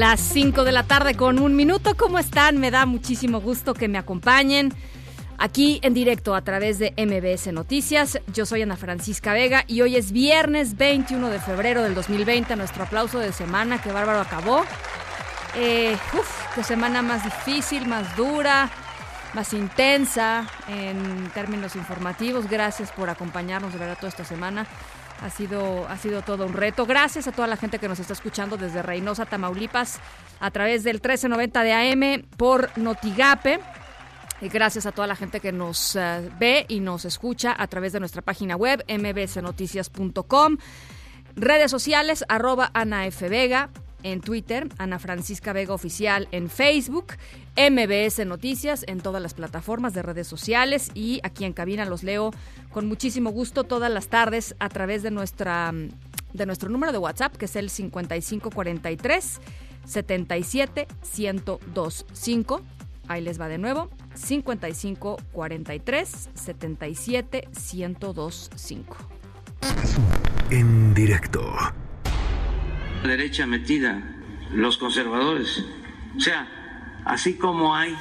Las 5 de la tarde con un minuto. ¿Cómo están? Me da muchísimo gusto que me acompañen aquí en directo a través de MBS Noticias. Yo soy Ana Francisca Vega y hoy es viernes 21 de febrero del 2020. Nuestro aplauso de semana, que bárbaro acabó. Eh, uf, qué semana más difícil, más dura, más intensa en términos informativos. Gracias por acompañarnos de verdad toda esta semana. Ha sido, ha sido todo un reto. Gracias a toda la gente que nos está escuchando desde Reynosa, Tamaulipas, a través del 1390 de AM por Notigape. Y gracias a toda la gente que nos eh, ve y nos escucha a través de nuestra página web mbsnoticias.com. Redes sociales, arroba Ana F. Vega en Twitter, Ana Francisca Vega Oficial en Facebook, MBS Noticias en todas las plataformas de redes sociales y aquí en cabina los leo con muchísimo gusto todas las tardes a través de nuestra de nuestro número de WhatsApp que es el 5543 77 1025. Ahí les va de nuevo. 55 43 77 1025. En directo. La derecha metida, los conservadores. O sea, así como hay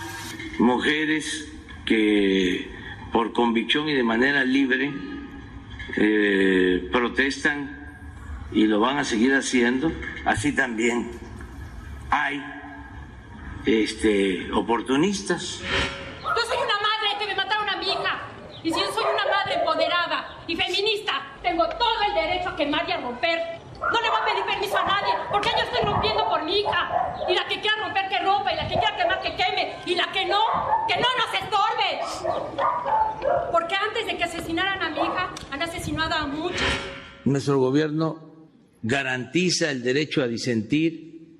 mujeres que por convicción y de manera libre eh, protestan y lo van a seguir haciendo, así también hay este, oportunistas. Yo soy una madre que me mataron a mi hija. Y si yo soy una madre empoderada y feminista, tengo todo el derecho a quemar y a romper. No le voy a pedir permiso a nadie, porque yo estoy rompiendo por mi hija. Y la que quiera romper, que rompa. Y la que quiera quemar, que queme. Y la que no, que no nos estorbe. Porque antes de que asesinaran a mi hija, han asesinado a muchas. Nuestro gobierno garantiza el derecho a disentir,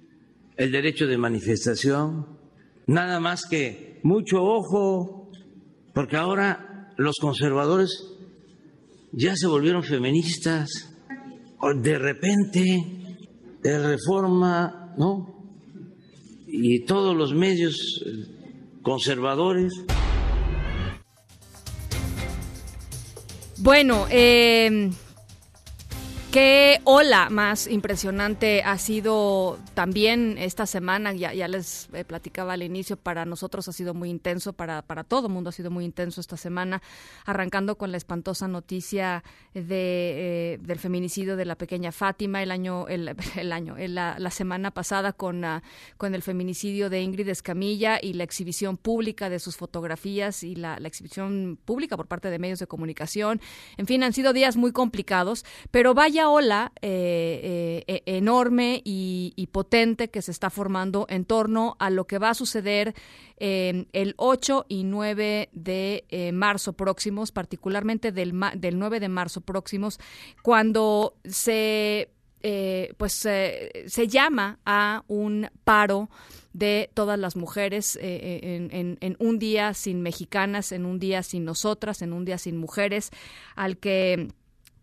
el derecho de manifestación, nada más que mucho ojo, porque ahora los conservadores ya se volvieron feministas. De repente, de reforma, ¿no? Y todos los medios eh, conservadores. Bueno, eh, qué ola más impresionante ha sido también esta semana. Ya, ya les eh, platicaba al inicio, para nosotros ha sido muy intenso, para, para todo el mundo ha sido muy intenso esta semana, arrancando con la espantosa noticia de, eh, del feminicidio de la pequeña Fátima el año, el, año, el- la, la semana pasada con, ah, con el feminicidio de Ingrid Escamilla y la exhibición pública de sus fotografías y la exhibición pública por parte de medios de comunicación. En fin, han sido días muy complicados, pero vaya ola eh, eh, eh, enorme y, potente que se está formando en torno a lo que va a suceder eh, el 8 y 9 de marzo próximos, particularmente del, del 9 de marzo próximos, cuando se eh, pues se llama a un paro de todas las mujeres en un día sin mexicanas, en un día sin nosotras, en un día sin mujeres, al que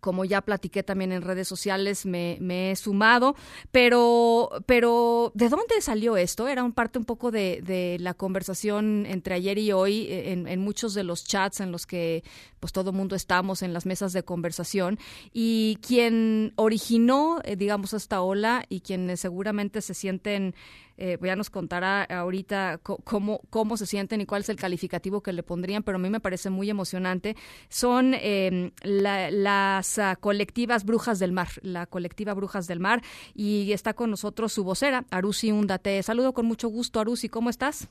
como ya platiqué también en redes sociales, me, me he sumado, pero, pero ¿de dónde salió esto? Era un parte un poco de, de la conversación entre ayer y hoy eh, en, en muchos de los chats en los que pues todo mundo estamos en las mesas de conversación y quien originó, eh, digamos, esta ola y quienes seguramente se sienten eh, ya nos contará ahorita cómo, cómo se sienten y cuál es el calificativo que le pondrían, pero a mí me parece muy emocionante. Son eh, la- las ah, colectivas Brujas del Mar, la colectiva Brujas del Mar, y está con nosotros su vocera, Arusi Undate. Saludo con mucho gusto, Arusi, ¿cómo estás?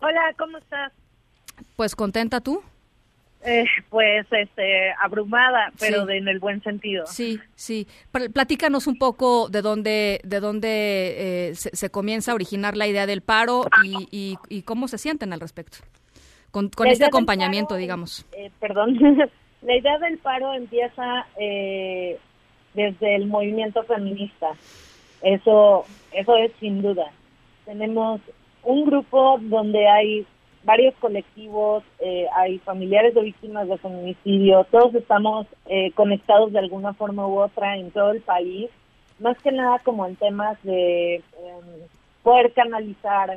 Hola, ¿cómo estás? Pues contenta tú. Eh, pues, este, abrumada, pero Sí. de- en el buen sentido. Sí, sí. Pl- Platícanos un poco de dónde, de dónde eh, se, se comienza a originar la idea del paro y, y- y cómo se sienten al respecto. Con, con este acompañamiento, paro, digamos. eh, perdón. la idea del paro empieza eh, desde el movimiento feminista. Eso, eso es sin duda. Tenemos un grupo donde hay varios colectivos, eh, hay familiares de víctimas de feminicidio, todos estamos eh, conectados de alguna forma u otra en todo el país, más que nada como en temas de em, poder canalizar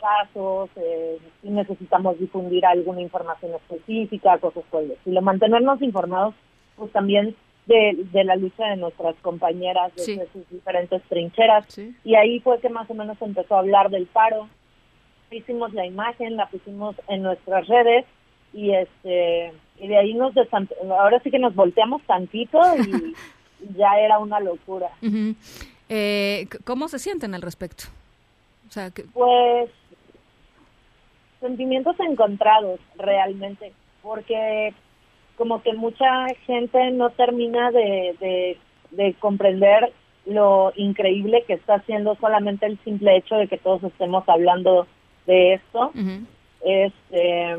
casos, eh, si necesitamos difundir alguna información específica, cosas por el estilo, mantenernos informados, pues también de, de la lucha de nuestras compañeras de, sus diferentes trincheras. Y ahí fue que más o menos empezó a hablar del paro, hicimos la imagen, la pusimos en nuestras redes y este y de ahí nos ahora sí que nos volteamos tantito y ya era una locura. eh, ¿Cómo se sienten al respecto? O sea, Pues sentimientos encontrados realmente, porque como que mucha gente no termina de, de, de comprender lo increíble que está haciendo solamente el simple hecho de que todos estemos hablando de esto. Este,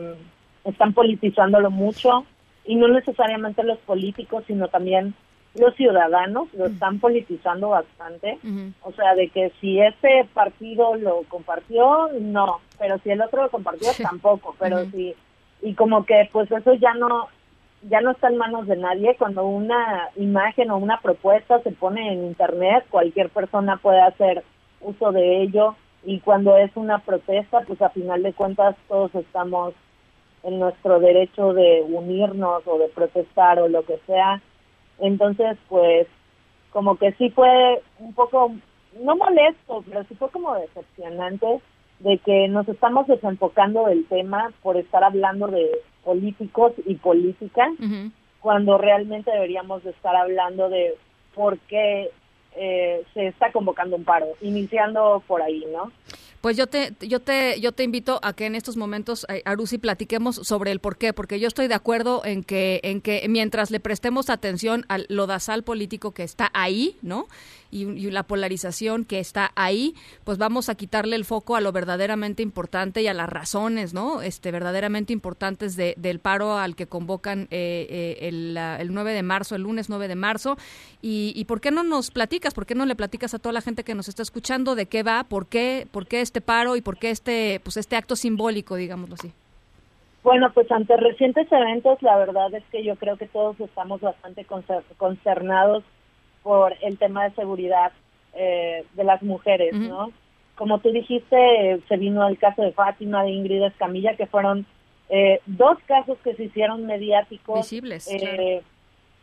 están politizándolo mucho y no necesariamente los políticos, sino también los ciudadanos lo están politizando bastante. O sea, de que si ese partido lo compartió, no, pero si el otro lo compartió, tampoco. Pero sí, y como que pues eso ya no ya no está en manos de nadie. Cuando una imagen o una propuesta se pone en internet, cualquier persona puede hacer uso de ello y cuando es una protesta, pues a final de cuentas todos estamos en nuestro derecho de unirnos o de protestar o lo que sea. Entonces, pues como que sí fue un poco, no molesto, pero sí fue como decepcionante de que nos estamos desenfocando del tema por estar hablando de políticos y política, cuando realmente deberíamos de estar hablando de por qué eh, se está convocando un paro, iniciando por ahí, ¿no? Pues yo te, yo te, yo te invito a que en estos momentos, eh, Arusi, platiquemos sobre el por qué, porque yo estoy de acuerdo en que, en que mientras le prestemos atención al lodazal político que está ahí, ¿no? Y, la polarización que está ahí, pues vamos a quitarle el foco a lo verdaderamente importante y a las razones, ¿no? Este, verdaderamente importantes de, del paro al que convocan eh, eh, el, el, 9 de marzo, el lunes 9 de marzo. Y, y, por qué no nos platicas, por qué no le platicas a toda la gente que nos está escuchando de qué va, por qué, por qué este paro y por qué este, pues este acto simbólico, digámoslo así? Bueno, pues ante recientes eventos, la verdad es que yo creo que todos estamos bastante concernados por el tema de seguridad eh, de las mujeres, ¿no? Como tú dijiste, se vino el caso de Fátima, de Ingrid Escamilla, que fueron eh, dos casos que se hicieron mediáticos. Visibles, eh,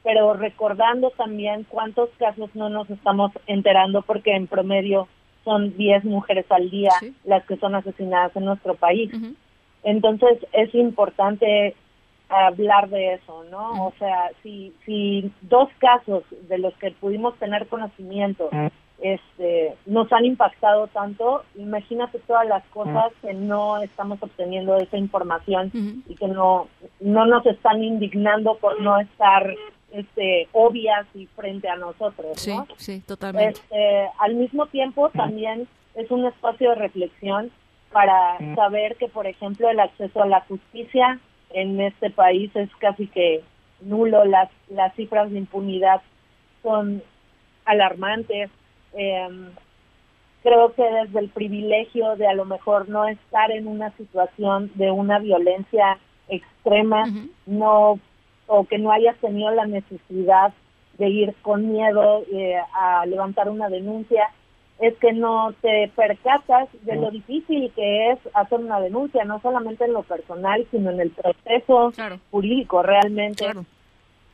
Pero recordando también cuántos casos no nos estamos enterando, porque en promedio son 10 mujeres al día las que son asesinadas en nuestro país. Entonces es importante hablar de eso, ¿no? O sea, si, si dos casos de los que pudimos tener conocimiento este, nos han impactado tanto, imagínate todas las cosas que no estamos obteniendo esa información y que no, no nos están indignando por no estar este, obvias y frente a nosotros, Sí, sí, totalmente. Este, al mismo tiempo también es un espacio de reflexión para saber que, por ejemplo, el acceso a la justicia en este país es casi que nulo, las, las cifras de impunidad son alarmantes. Em, creo que desde el privilegio de a lo mejor no estar en una situación de una violencia extrema, no o que no hayas tenido la necesidad de ir con miedo eh, a levantar una denuncia, es que no te percatas de lo difícil que es hacer una denuncia, no solamente en lo personal, sino en el proceso jurídico realmente,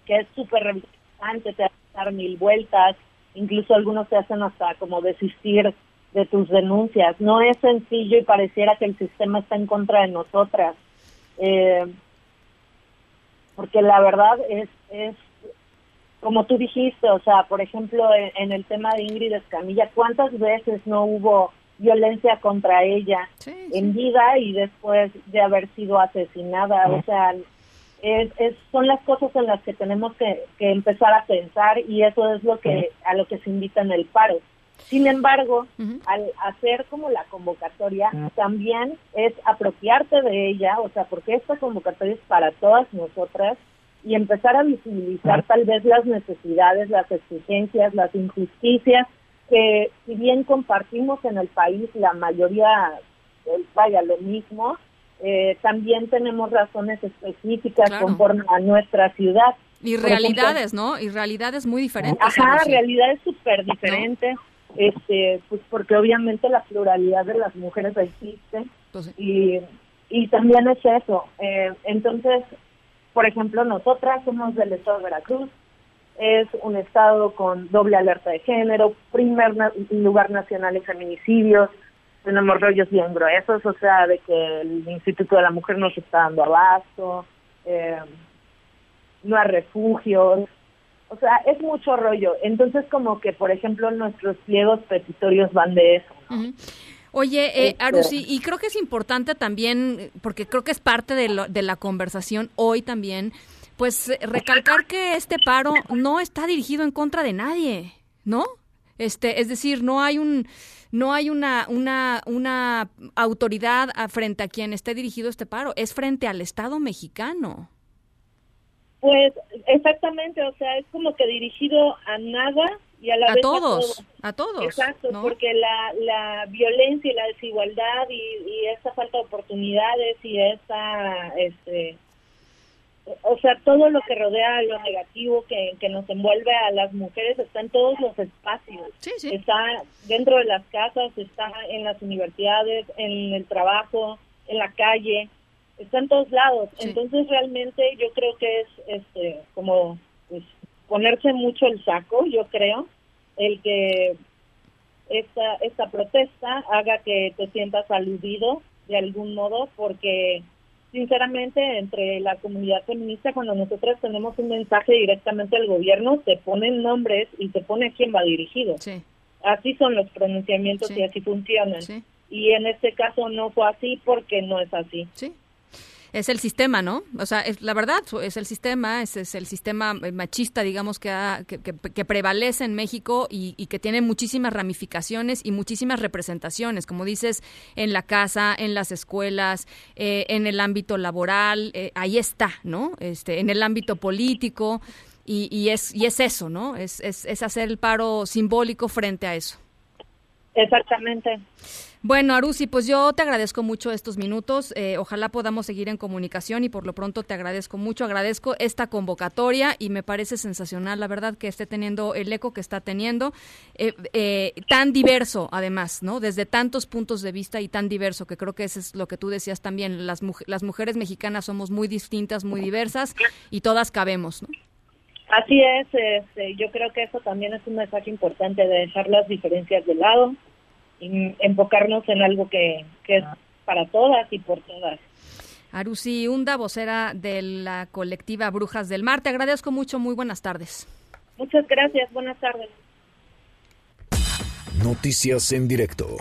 que es súper revisante, te hace dar mil vueltas, incluso algunos te hacen hasta como desistir de tus denuncias. No es sencillo y pareciera que el sistema está en contra de nosotras. Eh, porque la verdad es, es como tú dijiste, o sea, por ejemplo, en, el tema de Ingrid Escamilla, ¿cuántas veces no hubo violencia contra ella en vida y después de haber sido asesinada? O sea, es, son las cosas en las que tenemos que, empezar a pensar y eso es lo que a lo que se invita en el paro. Sin embargo, al hacer como la convocatoria, también es apropiarte de ella, o sea, porque esta convocatoria es para todas nosotras y empezar a visibilizar tal vez las necesidades, las exigencias, las injusticias que si bien compartimos en el país la mayoría, vaya, lo mismo, eh, también tenemos razones específicas conforme a nuestra ciudad. Y realidades, ¿no? Y realidades muy diferentes. Ajá, realidades súper diferentes. Este, pues porque obviamente la pluralidad de las mujeres existe pues y, y también es eso. Eh, entonces, por ejemplo, nosotras somos del estado de Veracruz, es un estado con doble alerta de género, primer lugar nacional en feminicidios, tenemos rollos bien gruesos, o sea, de que el Instituto de la Mujer no se está dando abasto, eh, no hay refugios, o sea, es mucho rollo. Entonces, como que, por ejemplo, nuestros pliegos petitorios van de eso. Oye, eh, este Arusi, y creo que es importante también, porque creo que es parte de, de la conversación hoy también, pues eh, recalcar que este paro no está dirigido en contra de nadie, ¿no? Este, es decir, no hay un no hay una una una autoridad frente a quien esté dirigido este paro, es frente al Estado mexicano. Pues exactamente, o sea, es como que dirigido a nada y a la a vez todos, a todos. Exacto, porque la, la violencia y la desigualdad y, y esa falta de oportunidades y esa, este, o sea, todo lo que rodea lo negativo que, que nos envuelve a las mujeres está en todos los espacios. Está dentro de las casas, está en las universidades, en el trabajo, en la calle está en todos lados. Entonces realmente yo creo que es este como pues, ponerse mucho el saco, yo creo, el que esta esta protesta haga que te sientas aludido de algún modo porque sinceramente entre la comunidad feminista cuando nosotros tenemos un mensaje directamente al gobierno te ponen nombres y te pone a quién va dirigido. Así son los pronunciamientos y así funcionan. Y en este caso no fue así porque no es así. Sí, es el sistema, ¿no? O sea, es, la verdad, es el sistema, es, es el sistema eh, machista, digamos, que, que, prevalece en México y, que tiene muchísimas ramificaciones y muchísimas representaciones, como dices, en la casa, en las escuelas, eh, en el ámbito laboral, eh, ahí está, ¿no? Este, en el ámbito político. Y, y, es, y es eso, ¿no? Es, es, es hacer el paro simbólico frente a eso. Exactamente. Bueno, Arusi, pues yo te agradezco mucho estos minutos. Eh, ojalá podamos seguir en comunicación y por lo pronto te agradezco mucho. Agradezco esta convocatoria y me parece sensacional, la verdad, que esté teniendo el eco que está teniendo, eh, eh, tan diverso además, ¿no? Desde tantos puntos de vista y tan diverso, que creo que eso es lo que tú decías también. Las, las mujeres mexicanas somos muy distintas, muy diversas y todas cabemos, ¿no? Así es, este, yo creo que eso también es un mensaje importante de dejar las diferencias de lado enfocarnos en algo que, que es para todas y por todas. Arusi Hunda, vocera de la colectiva Brujas del Mar, te agradezco mucho, muy buenas tardes. Muchas gracias, buenas tardes. Noticias en directo.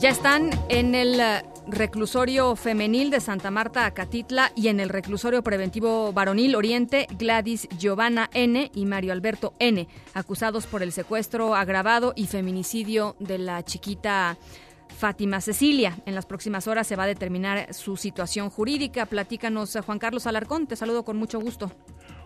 Ya están en el reclusorio femenil de Santa Marta, Acatitla, y en el reclusorio preventivo varonil Oriente, Gladys Giovanna N. y Mario Alberto N., acusados por el secuestro agravado y feminicidio de la chiquita Fátima Cecilia. En las próximas horas se va a determinar su situación jurídica. Platícanos, Juan Carlos Alarcón. Te saludo con mucho gusto.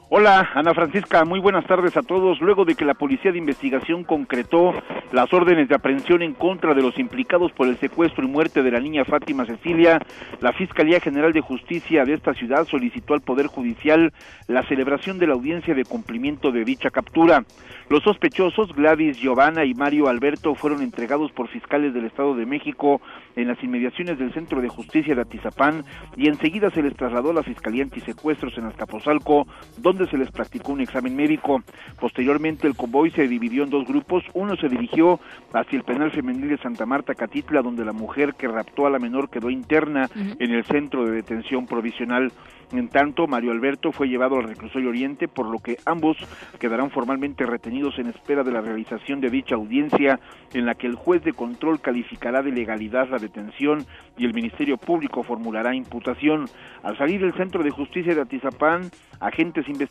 Hola, Ana Francisca, muy buenas tardes a todos. Luego de que la Policía de Investigación concretó las órdenes de aprehensión en contra de los implicados por el secuestro y muerte de la niña Fátima Cecilia, la Fiscalía General de Justicia de esta ciudad solicitó al Poder Judicial la celebración de la audiencia de cumplimiento de dicha captura. Los sospechosos, Gladys Giovanna y Mario Alberto, fueron entregados por fiscales del Estado de México en las inmediaciones del Centro de Justicia de Atizapán y enseguida se les trasladó a la Fiscalía Antisecuestros en Azcapotzalco, donde donde se les practicó un examen médico. Posteriormente el convoy se dividió en dos grupos. Uno se dirigió hacia el penal femenil de Santa Marta Catitla, donde la mujer que raptó a la menor quedó interna en el centro de detención provisional. En tanto, Mario Alberto fue llevado al reclusorio Oriente, por lo que ambos quedarán formalmente retenidos en espera de la realización de dicha audiencia, en la que el juez de control calificará de legalidad la detención y el Ministerio Público formulará imputación. Al salir del Centro de Justicia de Atizapán, agentes investigadores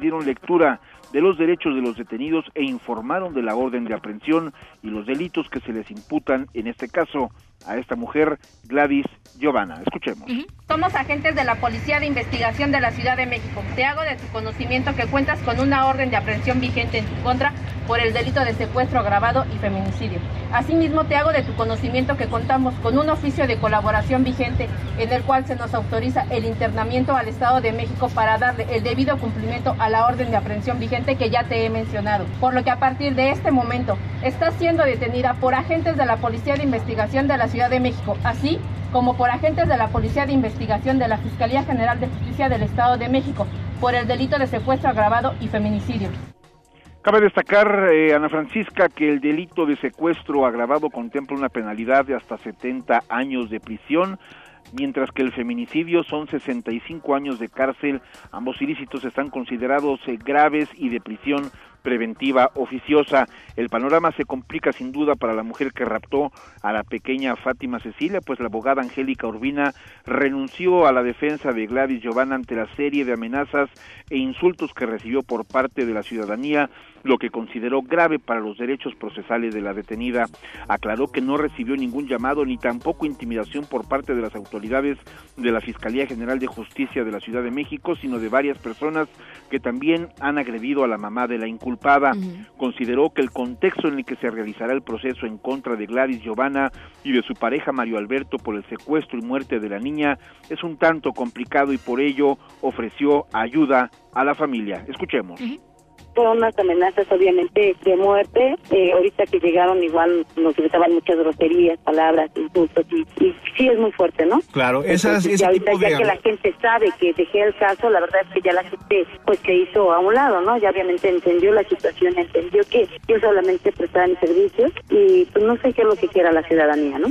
dieron lectura de los derechos de los detenidos e informaron de la orden de aprehensión y los delitos que se les imputan, en este caso, a esta mujer, Gladys Giovanna. Escuchemos. Somos agentes de la Policía de Investigación de la Ciudad de México. Te hago de tu conocimiento que cuentas con una orden de aprehensión vigente en tu contra por el delito de secuestro agravado y feminicidio. Asimismo, te hago de tu conocimiento que contamos con un oficio de colaboración vigente en el cual se nos autoriza el internamiento al Estado de México para darle el debido cumplimiento a la orden de aprehensión vigente que ya te he mencionado. Por lo que a partir de este momento está siendo detenida por agentes de la Policía de Investigación de la Ciudad de México, así como por agentes de la Policía de Investigación de la Fiscalía General de Justicia del Estado de México por el delito de secuestro agravado y feminicidio. Cabe destacar, eh, Ana Francisca, que el delito de secuestro agravado contempla una penalidad de hasta 70 años de prisión, mientras que el feminicidio son 65 años de cárcel. Ambos ilícitos están considerados eh, graves y de prisión preventiva oficiosa. El panorama se complica sin duda para la mujer que raptó a la pequeña Fátima Cecilia, pues la abogada Angélica Urbina renunció a la defensa de Gladys Giovanna ante la serie de amenazas e insultos que recibió por parte de la ciudadanía, lo que consideró grave para los derechos procesales de la detenida. Aclaró que no recibió ningún llamado ni tampoco intimidación por parte de las autoridades de la Fiscalía General de Justicia de la Ciudad de México, sino de varias personas que también han agredido a la mamá de la inculpada. Consideró que el contexto en el que se realizará el proceso en contra de Gladys Giovanna y de su pareja Mario Alberto por el secuestro y muerte de la niña es un tanto complicado y por ello ofreció ayuda a la familia. Escuchemos fueron unas amenazas obviamente de muerte. Eh, ahorita que llegaron igual nos utilizaban muchas groserías, palabras, insultos y, sí es muy fuerte, ¿no? Claro, esas, Entonces, ahorita ya que la gente sabe que dejé el caso, la verdad es que ya la gente pues se hizo a un lado, ¿no? Ya obviamente entendió la situación, entendió que yo solamente prestaba mis servicios y pues no sé qué es lo que quiera la ciudadanía, ¿no?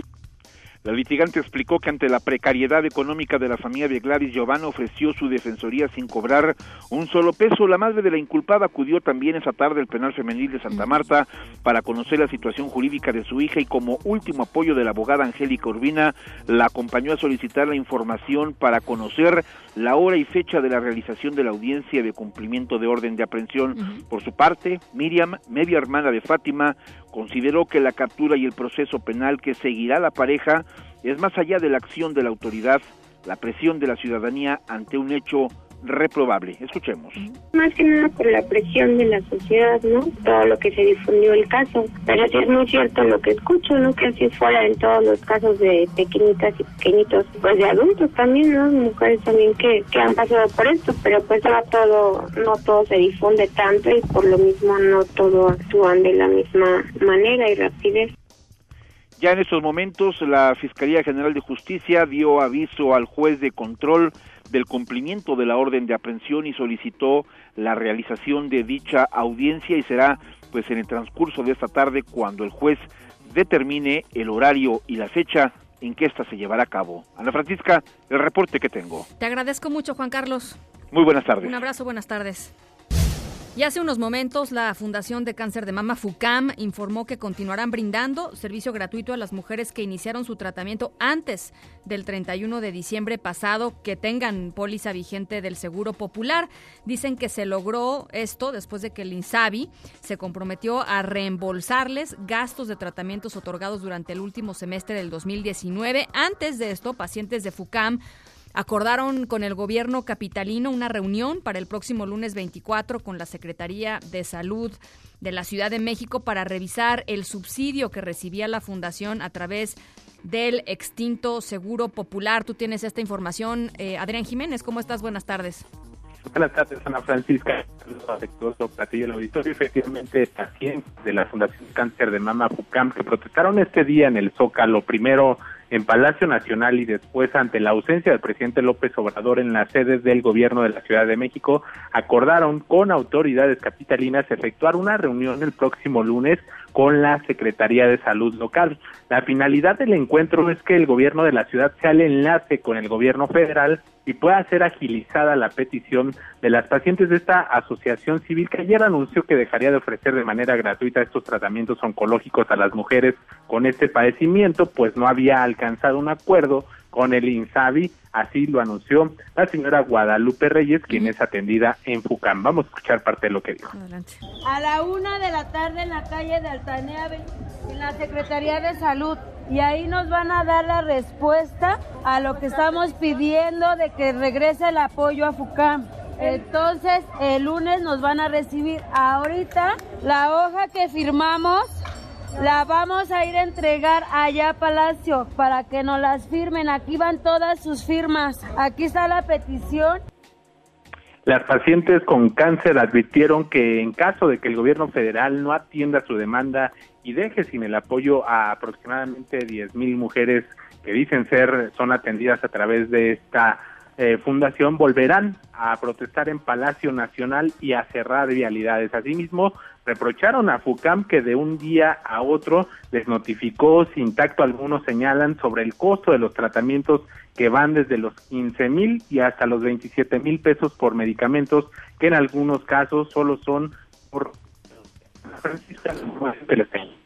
La litigante explicó que ante la precariedad económica de la familia de Gladys Giovanna ofreció su defensoría sin cobrar un solo peso. La madre de la inculpada acudió también esa tarde al penal femenil de Santa Marta para conocer la situación jurídica de su hija y como último apoyo de la abogada Angélica Urbina la acompañó a solicitar la información para conocer la hora y fecha de la realización de la audiencia de cumplimiento de orden de aprehensión. Por su parte, Miriam, media hermana de Fátima, consideró que la captura y el proceso penal que seguirá la pareja es más allá de la acción de la autoridad, la presión de la ciudadanía ante un hecho reprobable. Escuchemos. Más que nada por la presión de la sociedad, ¿no? Todo lo que se difundió el caso. Pero sí es muy cierto lo que escucho, ¿no? Que así fuera en todos los casos de pequeñitas y pequeñitos, pues de adultos también, ¿no? Mujeres también que, que han pasado por esto, pero pues no todo, no todo se difunde tanto y por lo mismo no todo actúan de la misma manera y rapidez. Ya en estos momentos la Fiscalía General de Justicia dio aviso al juez de control del cumplimiento de la orden de aprehensión y solicitó la realización de dicha audiencia y será pues en el transcurso de esta tarde cuando el juez determine el horario y la fecha en que ésta se llevará a cabo. Ana Francisca, el reporte que tengo. Te agradezco mucho, Juan Carlos. Muy buenas tardes. Un abrazo, buenas tardes. Y hace unos momentos la Fundación de Cáncer de Mama FUCAM informó que continuarán brindando servicio gratuito a las mujeres que iniciaron su tratamiento antes del 31 de diciembre pasado que tengan póliza vigente del Seguro Popular. Dicen que se logró esto después de que el INSABI se comprometió a reembolsarles gastos de tratamientos otorgados durante el último semestre del 2019. Antes de esto, pacientes de FUCAM acordaron con el gobierno capitalino una reunión para el próximo lunes 24 con la Secretaría de Salud de la Ciudad de México para revisar el subsidio que recibía la fundación a través del extinto Seguro Popular. Tú tienes esta información. Eh, Adrián Jiménez, ¿cómo estás? Buenas tardes. Buenas tardes, Ana Francisca. afectuoso platillo del auditorio. Efectivamente, pacientes de la Fundación Cáncer de Mama FUCAM que protestaron este día en el Zócalo, primero en Palacio Nacional y después ante la ausencia del presidente López Obrador en las sedes del gobierno de la Ciudad de México, acordaron con autoridades capitalinas efectuar una reunión el próximo lunes con la Secretaría de Salud local. La finalidad del encuentro es que el gobierno de la ciudad sea el enlace con el gobierno federal y pueda ser agilizada la petición de las pacientes de esta asociación civil que ayer anunció que dejaría de ofrecer de manera gratuita estos tratamientos oncológicos a las mujeres con este padecimiento, pues no había alcanzado un acuerdo con el INSABI, así lo anunció la señora Guadalupe Reyes, quien es atendida en FUCAM. Vamos a escuchar parte de lo que dijo. A la una de la tarde en la calle de Altanea, en la Secretaría de Salud, y ahí nos van a dar la respuesta a lo que estamos pidiendo de que regrese el apoyo a FUCAM. Entonces, el lunes nos van a recibir. Ahorita, la hoja que firmamos la vamos a ir a entregar allá a Palacio para que nos las firmen. Aquí van todas sus firmas. Aquí está la petición. Las pacientes con cáncer advirtieron que en caso de que el gobierno federal no atienda su demanda y deje sin el apoyo a aproximadamente 10 mil mujeres que dicen ser son atendidas a través de esta eh, fundación volverán a protestar en Palacio Nacional y a cerrar vialidades. Asimismo, reprocharon a FUCAM que de un día a otro les notificó sin tacto alguno, señalan, sobre el costo de los tratamientos que van desde los 15 mil y hasta los 27 mil pesos por medicamentos, que en algunos casos solo son por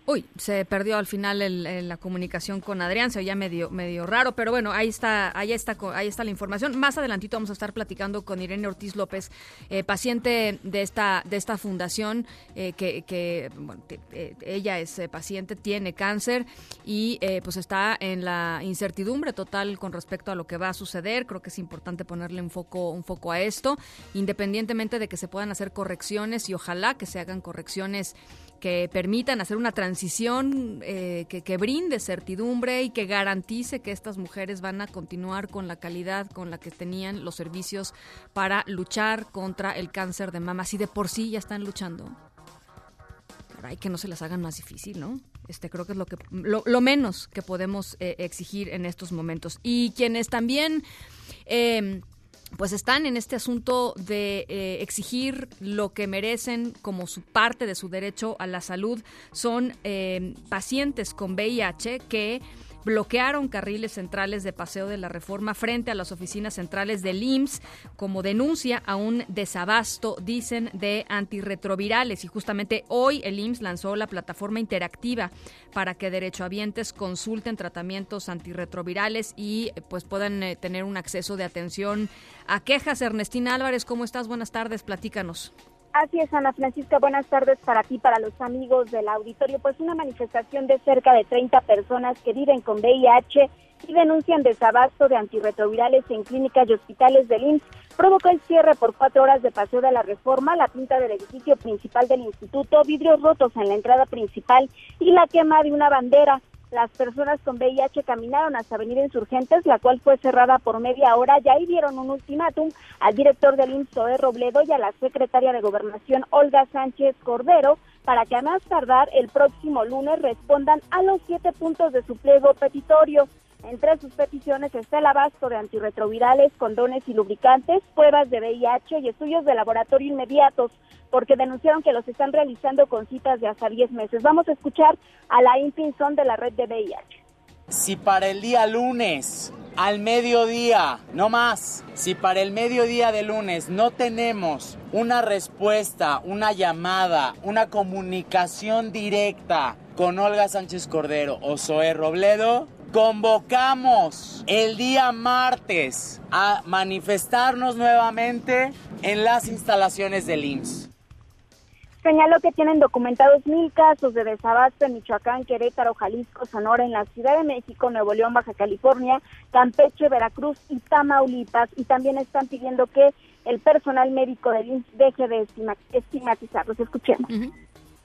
Uy, se perdió al final el, la comunicación con Adrián, se oía medio, medio raro, pero bueno, ahí está, ahí está, ahí está la información. Más adelantito vamos a estar platicando con Irene Ortiz López, eh, paciente de esta, de esta fundación, eh, que, bueno, eh, ella es paciente, tiene cáncer y pues está en la incertidumbre total con respecto a lo que va a suceder. Creo que es importante ponerle un foco, un foco a esto, independientemente de que se puedan hacer correcciones y ojalá que se hagan correcciones que permitan hacer una transición eh, que, brinde certidumbre y que garantice que estas mujeres van a continuar con la calidad con la que tenían los servicios para luchar contra el cáncer de mama. Si de por sí ya están luchando, hay que no se las hagan más difícil, ¿no? Este creo que es lo que lo, menos que podemos eh, exigir en estos momentos. Y quienes también eh, pues están en este asunto de eh, exigir lo que merecen como su parte de su derecho a la salud. Son eh, pacientes con VIH que bloquearon carriles centrales de Paseo de la Reforma frente a las oficinas centrales del IMSS como denuncia a un desabasto, dicen, de antirretrovirales. Y justamente hoy el IMSS lanzó la plataforma interactiva para que derechohabientes consulten tratamientos antirretrovirales y pues puedan eh, tener un acceso de atención a quejas. Ernestina Álvarez, ¿cómo estás? Buenas tardes, platícanos. Así es, Ana Francisca. Buenas tardes para ti, para los amigos del auditorio. Pues una manifestación de cerca de 30 personas que viven con VIH y denuncian desabasto de antirretrovirales en clínicas y hospitales del IMSS provocó el cierre por cuatro horas de paseo de la reforma, la pinta del edificio principal del instituto, vidrios rotos en la entrada principal y la quema de una bandera. Las personas con VIH caminaron hasta Avenida Insurgentes, la cual fue cerrada por media hora y ahí dieron un ultimátum al director del IMSOE Robledo y a la secretaria de Gobernación Olga Sánchez Cordero para que a más tardar el próximo lunes respondan a los siete puntos de su pliego petitorio. Entre sus peticiones está el abasto de antirretrovirales, condones y lubricantes, pruebas de VIH y estudios de laboratorio inmediatos, porque denunciaron que los están realizando con citas de hasta 10 meses. Vamos a escuchar a la Pinzón de la red de VIH. Si para el día lunes al mediodía, no más. Si para el mediodía de lunes no tenemos una respuesta, una llamada, una comunicación directa con Olga Sánchez Cordero o Zoé Robledo, convocamos el día martes a manifestarnos nuevamente en las instalaciones del IMSS. Señaló que tienen documentados mil casos de desabasto en Michoacán, Querétaro, Jalisco, Sonora, en la Ciudad de México, Nuevo León, Baja California, Campeche, Veracruz y Tamaulipas. Y también están pidiendo que el personal médico del IMSS deje de estigmatizarlos. Escuchemos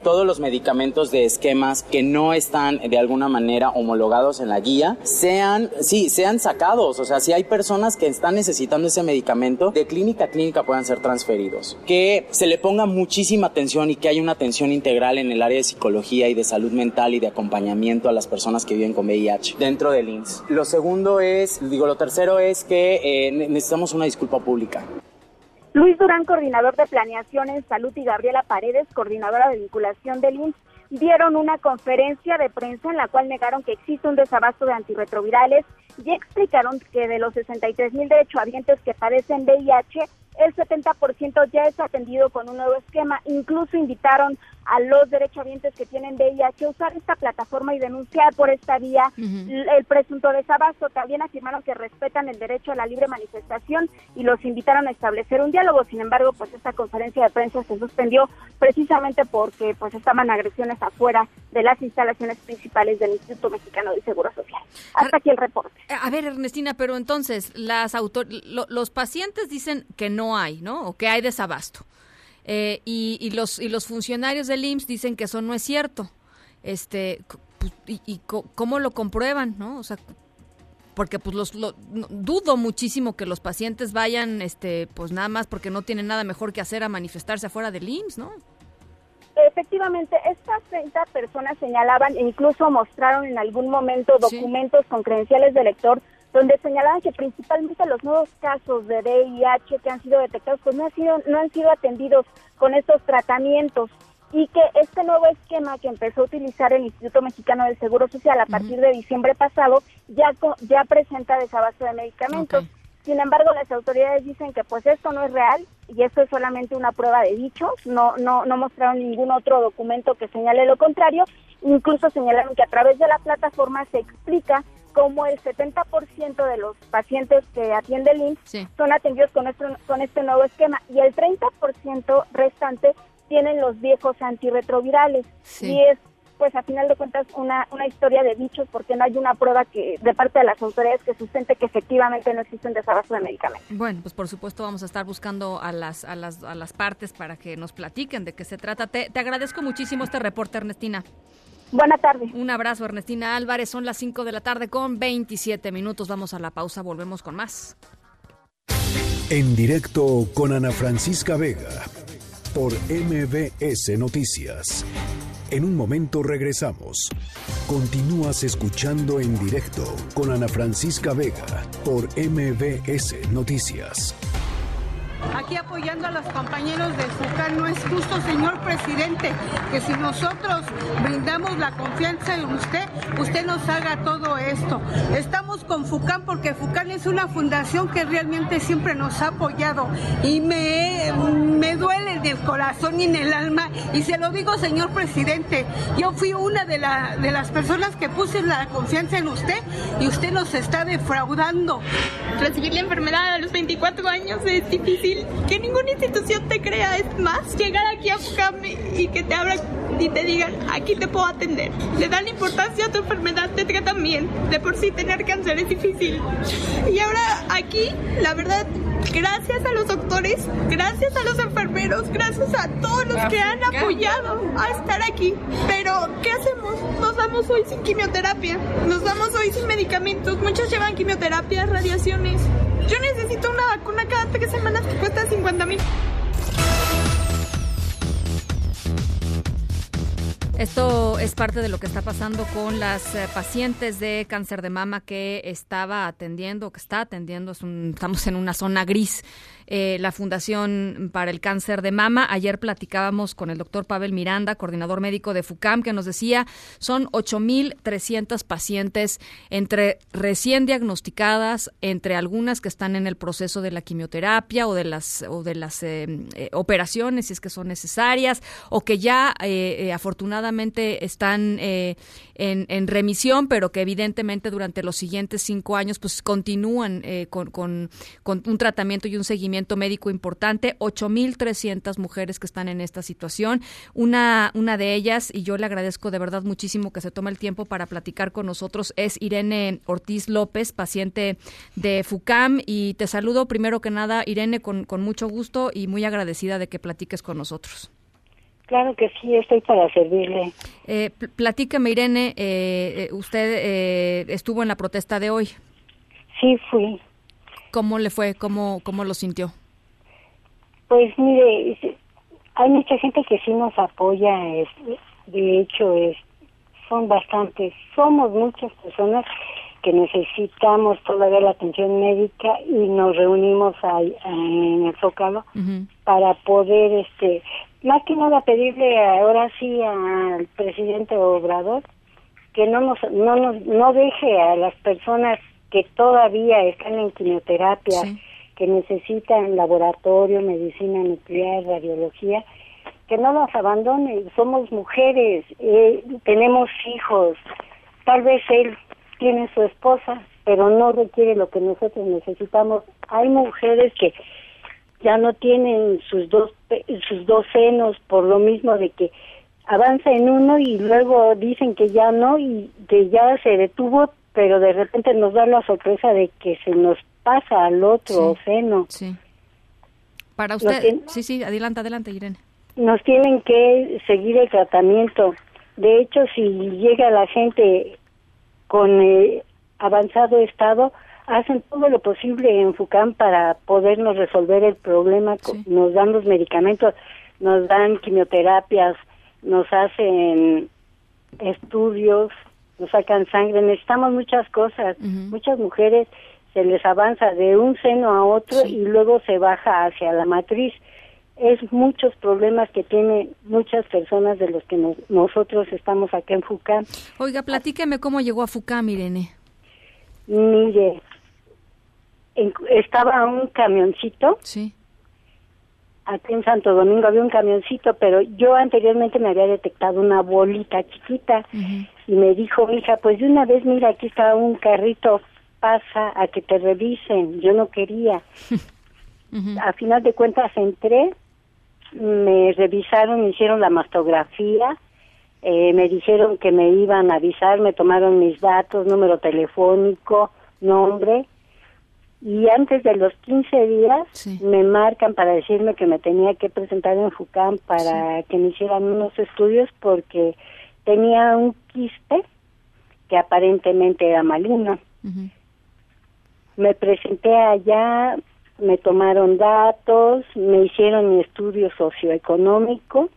todos los medicamentos de esquemas que no están de alguna manera homologados en la guía sean, sí, sean sacados. O sea, si hay personas que están necesitando ese medicamento, de clínica a clínica puedan ser transferidos. Que se le ponga muchísima atención y que haya una atención integral en el área de psicología y de salud mental y de acompañamiento a las personas que viven con VIH dentro del INSS. Lo segundo es, digo, lo tercero es que eh, necesitamos una disculpa pública. Luis Durán, coordinador de planeación en salud, y Gabriela Paredes, coordinadora de vinculación del IMSS, dieron una conferencia de prensa en la cual negaron que existe un desabasto de antirretrovirales y explicaron que de los 63 mil derechohabientes que padecen VIH, el 70% ya es atendido con un nuevo esquema. Incluso invitaron a los derechohabientes que tienen VIH usar esta plataforma y denunciar por esta vía el presunto desabasto. También afirmaron que respetan el derecho a la libre manifestación y los invitaron a establecer un diálogo. Sin embargo, pues esta conferencia de prensa se suspendió precisamente porque pues estaban agresiones afuera de las instalaciones principales del Instituto Mexicano del Seguro Social. Hasta aquí el reporte. A ver, Ernestina, pero entonces las autor los pacientes dicen que no hay, ¿no? O que hay desabasto. Eh, y, los, y los funcionarios del IMSS dicen que eso no es cierto. Este, pues, y, cómo lo comprueban, ¿no? O sea, porque pues los dudo muchísimo que los pacientes vayan, este, pues nada más porque no tienen nada mejor que hacer a manifestarse afuera del IMSS, ¿no? Efectivamente, estas 30 personas señalaban e incluso mostraron en algún momento documentos con credenciales de lector donde señalaban que principalmente los nuevos casos de VIH que han sido detectados pues no han sido no han sido atendidos con estos tratamientos y que este nuevo esquema que empezó a utilizar el Instituto Mexicano del Seguro Social a partir de diciembre pasado ya ya presenta desabasto de medicamentos. Sin embargo, las autoridades dicen que pues esto no es real y esto es solamente una prueba de dichos, no no no mostraron ningún otro documento que señale lo contrario, incluso señalaron que a través de la plataforma se explica como el 70% de los pacientes que atiende el IMSS son atendidos con, este, con este nuevo esquema y el 30% restante tienen los viejos antirretrovirales. Y es, pues a final de cuentas, una, una historia de dichos porque no hay una prueba que de parte de las autoridades que sustente que efectivamente no existe un desabasto de medicamentos. Bueno, pues por supuesto vamos a estar buscando a las, a las, a las partes para que nos platiquen de qué se trata. Te, te agradezco muchísimo este reporte, Ernestina. Buenas tardes. Un abrazo, Ernestina Álvarez. Son las 5 de la tarde con 27 minutos. Vamos a la pausa, volvemos con más. En directo con Ana Francisca Vega por MBS Noticias. En un momento regresamos. Continúas escuchando en directo con Ana Francisca Vega por MBS Noticias. Aquí apoyando a los compañeros de FUCAN, no es justo, señor presidente, que si nosotros brindamos la confianza en usted, usted nos haga todo esto. Estamos con FUCAN porque FUCAN es una fundación que realmente siempre nos ha apoyado y me, me duele en el corazón y en el alma. Y se lo digo, señor presidente, yo fui una de, la, de las personas que puse la confianza en usted y usted nos está defraudando. Recibir la enfermedad a los 24 años es difícil que ninguna institución te crea. Es más, llegar aquí a FUCAMI y que te abran y te digan, aquí te puedo atender. Le dan importancia a tu enfermedad, te tratan bien. De por sí tener cáncer es difícil. Y ahora aquí, la verdad, gracias a los doctores, gracias a los enfermeros, gracias a todos los que han apoyado a estar aquí. Pero, ¿qué hacemos? Nos damos hoy sin quimioterapia, nos damos hoy sin medicamentos. Muchos llevan quimioterapia, radiaciones. Yo necesito una vacuna cada tres semanas que cuesta 50 mil. Esto es parte de lo que está pasando con las eh, pacientes de cáncer de mama que estaba atendiendo, que está atendiendo. estamos en una zona gris eh, la Fundación para el Cáncer de Mama. Ayer platicábamos con el doctor Pavel Miranda, coordinador médico de FUCAM, que nos decía son 8.300 pacientes entre recién diagnosticadas, entre algunas que están en el proceso de la quimioterapia o de las, o de las eh, eh, operaciones, si es que son necesarias, o que ya afortunadamente están en, remisión, pero que evidentemente durante los siguientes cinco años pues continúan con, con, con un tratamiento y un seguimiento médico importante, 8.300 mujeres que están en esta situación. Una, una de ellas, y yo le agradezco de verdad muchísimo que se tome el tiempo para platicar con nosotros, es Irene Ortiz López, paciente de FUCAM. Y te saludo primero que nada, Irene, con, con mucho gusto y muy agradecida de que platiques con nosotros. Claro que sí, estoy para servirle. Eh, platícame, Irene, eh, eh, usted eh, estuvo en la protesta de hoy. Sí, fui. ¿Cómo le fue? ¿Cómo, cómo lo sintió? Pues mire, hay mucha gente que sí nos apoya, es, de hecho es, son bastantes, somos muchas personas que necesitamos todavía la atención médica y nos reunimos ahí, en el Zócalo para poder, este, más que nada pedirle ahora sí al presidente Obrador que no nos, no nos, no deje a las personas que todavía están en quimioterapia, que necesitan laboratorio, medicina nuclear, radiología, que no nos abandone. Somos mujeres, eh, tenemos hijos. Tal vez él tiene su esposa, pero no requiere lo que nosotros necesitamos. Hay mujeres que ya no tienen sus dos sus dos senos por lo mismo de que avanza en uno y luego dicen que ya no y que ya se detuvo, pero de repente nos da la sorpresa de que se nos pasa al otro seno. Sí. Para usted, sí, sí, adelante, adelante, Irene. Nos tienen que seguir el tratamiento. De hecho, si llega la gente con eh, avanzado estado, hacen todo lo posible en FUCAM para podernos resolver el problema. Nos dan los medicamentos, nos dan quimioterapias, nos hacen estudios, nos sacan sangre. Necesitamos muchas cosas. Muchas mujeres se les avanza de un seno a otro y luego se baja hacia la matriz. Es muchos problemas que tienen muchas personas de los que nosotros estamos aquí en FUCAM. Oiga, platíqueme cómo llegó a FUCAM, Irene. Mire, estaba un camioncito. Sí. Aquí en Santo Domingo había un camioncito, pero yo anteriormente me había detectado una bolita chiquita y me dijo, hija, pues de una vez, mira, aquí está un carrito pasa a que te revisen. Yo no quería. A final de cuentas entré, me revisaron, me hicieron la mastografía, eh, me dijeron que me iban a avisar, me tomaron mis datos, número telefónico, nombre, y antes de los 15 días me marcan para decirme que me tenía que presentar en FUCAM para que me hicieran unos estudios porque tenía un quiste que aparentemente era maligno. Me presenté allá, me tomaron datos, me hicieron mi estudio socioeconómico,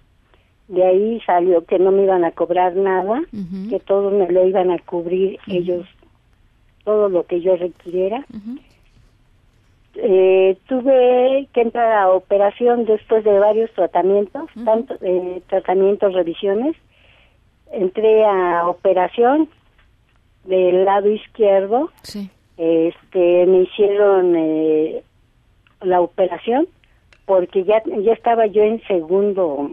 de ahí salió que no me iban a cobrar nada, que todo me lo iban a cubrir ellos, todo lo que yo requiriera. Eh, tuve que entrar a operación después de varios tratamientos, tanto eh, tratamientos, revisiones. Entré a operación del lado izquierdo. Sí este me hicieron eh, la operación porque ya ya estaba yo en segundo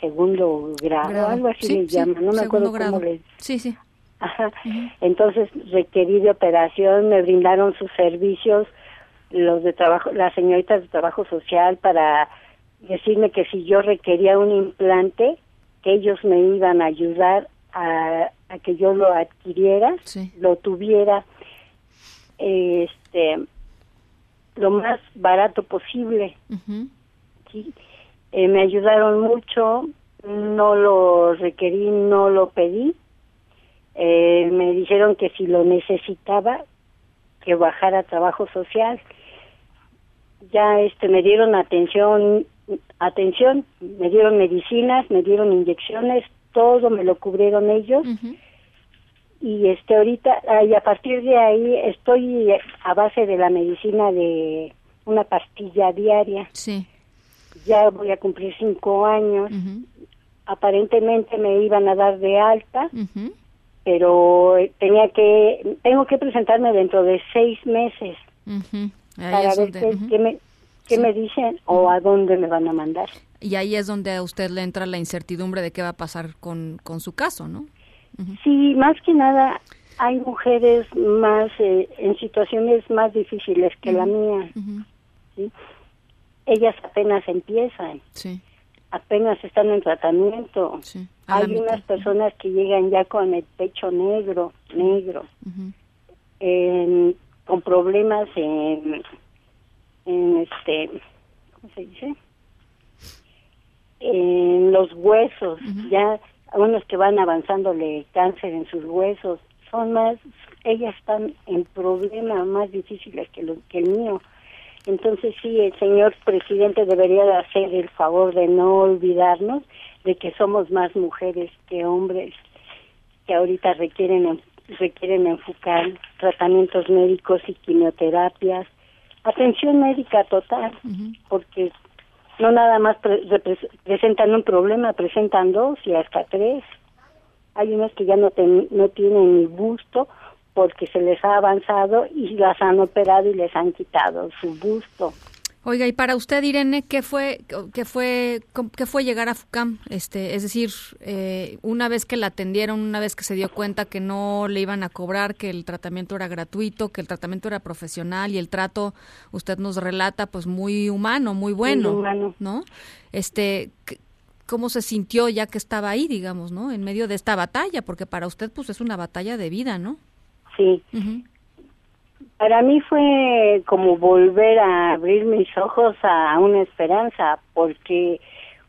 segundo grado, algo así me llaman, no me acuerdo cómo le Sí, sí. Ajá. Entonces requerí de operación, me brindaron sus servicios los de trabajo, las señoritas de trabajo social para decirme que si yo requería un implante, que ellos me iban a ayudar a, a que yo lo adquiriera, lo tuviera este lo más barato posible. ¿sí? Eh, me ayudaron mucho, no lo requerí, no lo pedí. Eh, me dijeron que si lo necesitaba, que bajara trabajo social. Ya este me dieron atención, atención, me dieron medicinas, me dieron inyecciones, todo me lo cubrieron ellos. Y este ahorita y a partir de ahí estoy a base de la medicina de una pastilla diaria. Sí. Ya voy a cumplir cinco años. Aparentemente me iban a dar de alta pero tenía que tengo que presentarme dentro de seis meses para ver qué, me qué me dicen o a dónde me van a mandar y ahí es donde a usted le entra la incertidumbre de qué va a pasar con, con su caso, ¿no? Sí, más que nada hay mujeres más eh, en situaciones más difíciles que la mía. ¿sí? Ellas apenas empiezan. Sí. Apenas están en tratamiento. Hay unas personas que llegan ya con el pecho negro, negro, con problemas en, en este, ¿cómo se dice? En los huesos, ya unos que van avanzándole cáncer en sus huesos, son más, ellas están en problemas más difíciles que, lo, que el mío. Entonces sí, el señor presidente debería de hacer el favor de no olvidarnos de que somos más mujeres que hombres que ahorita requieren requieren enfocar tratamientos médicos y quimioterapias, atención médica total, porque no nada más presentan un problema, presentan dos y hasta tres. Hay unos que ya no, no tienen ni busto porque se les ha avanzado y las han operado y les han quitado su busto. Oiga, y para usted, Irene, ¿qué fue, qué fue, qué fue llegar a FUCAM? Este, es decir, eh, una vez que la atendieron, una vez que se dio cuenta que no le iban a cobrar, que el tratamiento era gratuito, que el tratamiento era profesional y el trato, usted nos relata, pues muy humano, muy bueno, Muy humano. ¿no? Este, ¿cómo se sintió ya que estaba ahí, digamos, no? En medio de esta batalla, porque para usted, pues es una batalla de vida, ¿no? Sí. Para mí fue como volver a abrir mis ojos a una esperanza, porque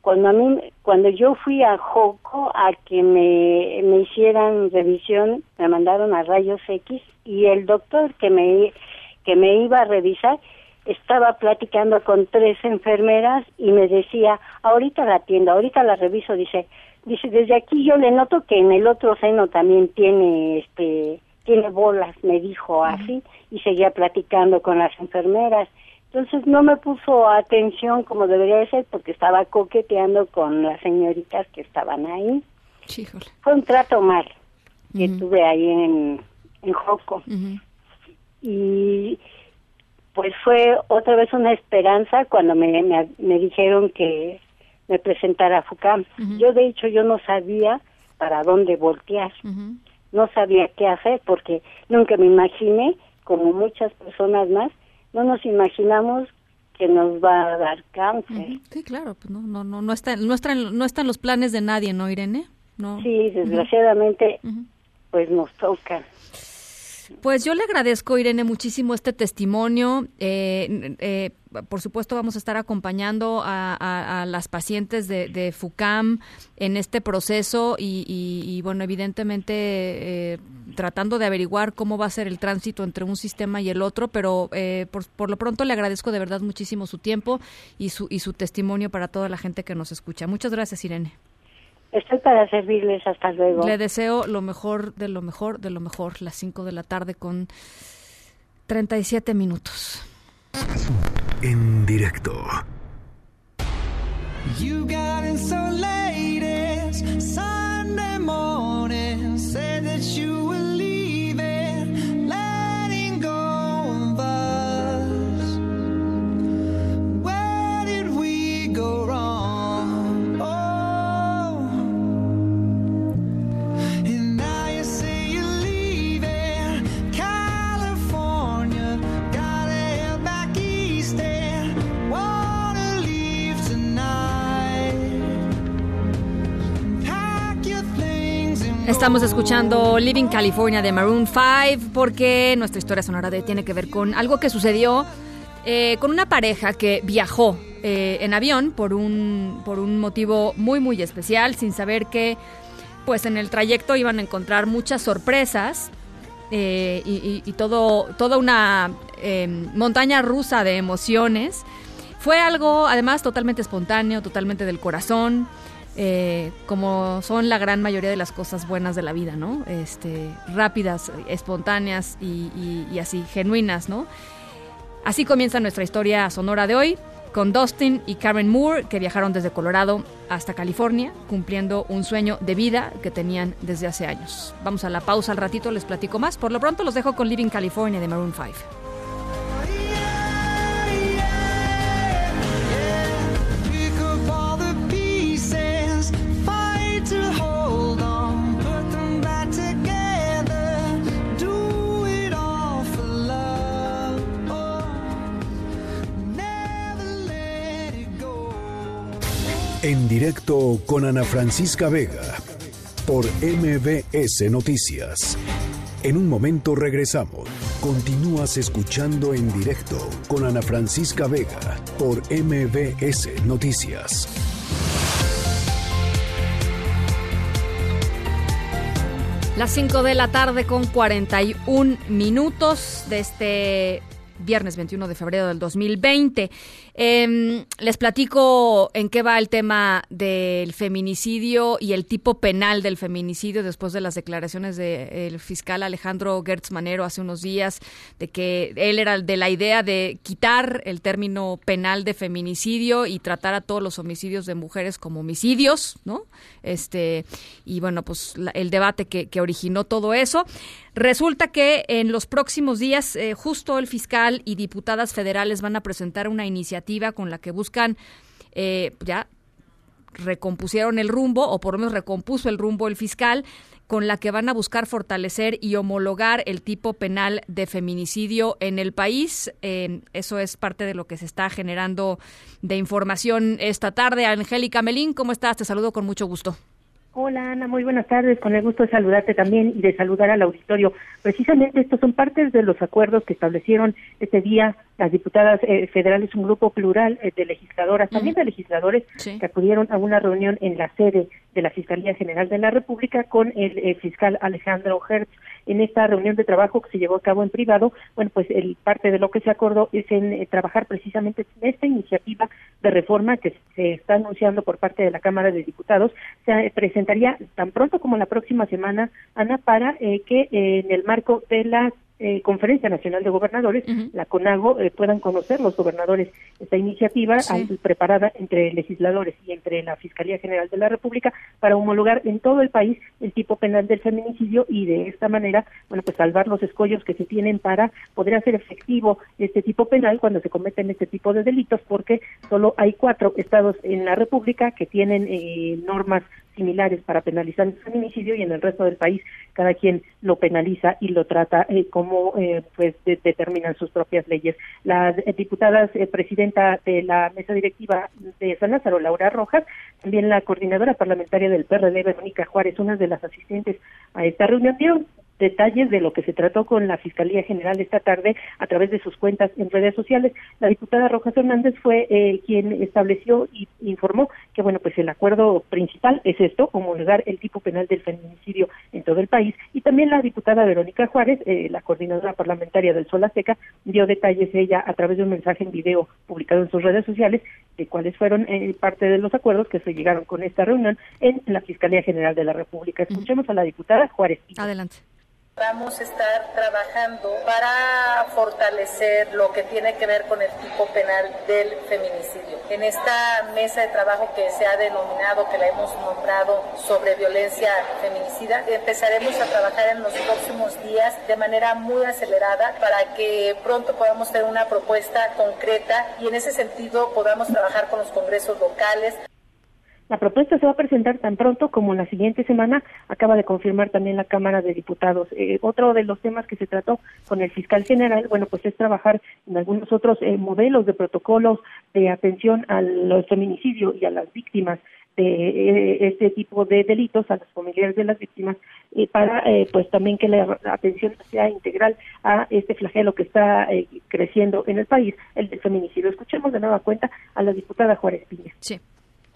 cuando a mí, cuando yo fui a Joco a que me, me hicieran revisión, me mandaron a rayos X y el doctor que me que me iba a revisar estaba platicando con tres enfermeras y me decía, ahorita la atiendo, ahorita la reviso, dice, dice, desde aquí yo le noto que en el otro seno también tiene este tiene bolas, me dijo así, y seguía platicando con las enfermeras. Entonces no me puso atención como debería de ser porque estaba coqueteando con las señoritas que estaban ahí. Fue un trato mal que tuve ahí en, en Joco. Y pues fue otra vez una esperanza cuando me, me, me dijeron que me presentara a FUCAM. Yo de hecho yo no sabía para dónde voltear no sabía qué hacer porque nunca me imaginé, como muchas personas más, no nos imaginamos que nos va a dar cáncer. Sí, claro, pues no, no, no, no está, no está, no está en los planes de nadie, ¿no, Irene? No. Sí, desgraciadamente, pues nos toca. Pues yo le agradezco, Irene, muchísimo este testimonio. Eh, eh, por supuesto, vamos a estar acompañando a, a- a las pacientes de, de FUCAM en este proceso y, y- y, bueno, evidentemente eh, tratando de averiguar cómo va a ser el tránsito entre un sistema y el otro, pero eh, por, por lo pronto le agradezco de verdad muchísimo su tiempo y su, y su testimonio para toda la gente que nos escucha. Muchas gracias, Irene. Estoy para servirles, hasta luego. Le deseo lo mejor de lo mejor de lo mejor, las 5 de la tarde con 37 minutos. En directo. You got in so late Sunday morning. Said that you Estamos escuchando Living California de Maroon 5 porque nuestra historia sonora de tiene que ver con algo que sucedió eh, con una pareja que viajó eh, en avión por un, por un motivo muy muy especial sin saber que pues en el trayecto iban a encontrar muchas sorpresas eh, y, y- todo, toda una eh, montaña rusa de emociones. Fue algo, además, totalmente espontáneo, totalmente del corazón, eh, como son la gran mayoría de las cosas buenas de la vida, ¿no? Este, rápidas, espontáneas y, así, genuinas, ¿no? Así comienza nuestra historia sonora de hoy, con Dustin y Karen Moore, que viajaron desde Colorado hasta California, cumpliendo un sueño de vida que tenían desde hace años. Vamos a la pausa al ratito, les platico más. Por lo pronto los dejo con Living California de Maroon 5. En directo con Ana Francisca Vega por MBS Noticias. En un momento regresamos. Continúas escuchando en directo con Ana Francisca Vega por MBS Noticias. Las 5 de la tarde con 41 minutos de este viernes 21 de febrero del 2020. Em, les platico en qué va el tema del feminicidio y el tipo penal del feminicidio después de las declaraciones del fiscal Alejandro Gertz Manero hace unos días de que él era de la idea de quitar el término penal de feminicidio y tratar a todos los homicidios de mujeres como homicidios, ¿no? Este, y bueno, pues la- el debate que, originó todo eso. Resulta que en los próximos días, eh, justo el fiscal y diputadas federales van a presentar una iniciativa con la que buscan eh, ya recompusieron el rumbo, o por lo menos recompuso el rumbo el fiscal, con la que van a buscar fortalecer y homologar el tipo penal de feminicidio en el país. Eh, eso es parte de lo que se está generando de información esta tarde. Angélica Melín, ¿cómo estás? Te saludo con mucho gusto. Hola Ana, muy buenas tardes. Con el gusto de saludarte también y de saludar al auditorio. Precisamente estos son partes de los acuerdos que establecieron este día las diputadas eh, federales, un grupo plural eh, de legisladoras, también de legisladores que acudieron a una reunión en la sede de la Fiscalía General de la República con el, eh, fiscal Alejandro Hertz. En esta reunión de trabajo que se llevó a cabo en privado, bueno, pues el parte de lo que se acordó es en eh, trabajar precisamente en esta iniciativa de reforma que se está anunciando por parte de la Cámara de Diputados. Se presentaría tan pronto como la próxima semana, Ana, para eh, que eh, en el marco de la eh, Conferencia Nacional de Gobernadores, la CONAGO, eh, puedan conocer los gobernadores esta iniciativa al- preparada entre legisladores y entre la Fiscalía General de la República para homologar en todo el país el tipo penal del feminicidio y de esta manera, bueno, pues salvar los escollos que se tienen para poder hacer efectivo este tipo penal cuando se cometen este tipo de delitos, porque solo hay cuatro estados en la República que tienen eh, normas similares para penalizar el feminicidio y en el resto del país cada quien lo penaliza y lo trata eh, como eh, pues de- determinan sus propias leyes. La eh, diputada eh, presidenta de la mesa directiva de San Lázaro, Laura Rojas, también la coordinadora parlamentaria del PRD, Verónica Juárez, una de las asistentes a esta reunión, detalles de lo que se trató con la Fiscalía General esta tarde a través de sus cuentas en redes sociales. La diputada Rojas Hernández fue eh, quien estableció y informó que, bueno, pues el acuerdo principal es esto, homologar el tipo penal del feminicidio en todo el país. Y también la diputada Verónica Juárez, eh, la coordinadora parlamentaria del Sol Azteca, dio detalles ella a través de un mensaje en video publicado en sus redes sociales de cuáles fueron eh, parte de los acuerdos que se llegaron con esta reunión en la Fiscalía General de la República. Escuchemos a la diputada Juárez. Adelante. Vamos a estar trabajando para fortalecer lo que tiene que ver con el tipo penal del feminicidio. En esta mesa de trabajo que se ha denominado, que la hemos nombrado sobre violencia feminicida, empezaremos a trabajar en los próximos días de manera muy acelerada para que pronto podamos tener una propuesta concreta y en ese sentido podamos trabajar con los congresos locales, La propuesta se va a presentar tan pronto como la siguiente semana, acaba de confirmar también la Cámara de Diputados. Eh, otro de los temas que se trató con el fiscal general, bueno, pues es trabajar en algunos otros eh, modelos de protocolos de atención a los feminicidios y a las víctimas de eh, este tipo de delitos, a los familiares de las víctimas, eh, para eh, pues también que la atención sea integral a este flagelo que está eh, creciendo en el país, el feminicidio. Escuchemos de nueva cuenta a la diputada Juárez Piña. Sí.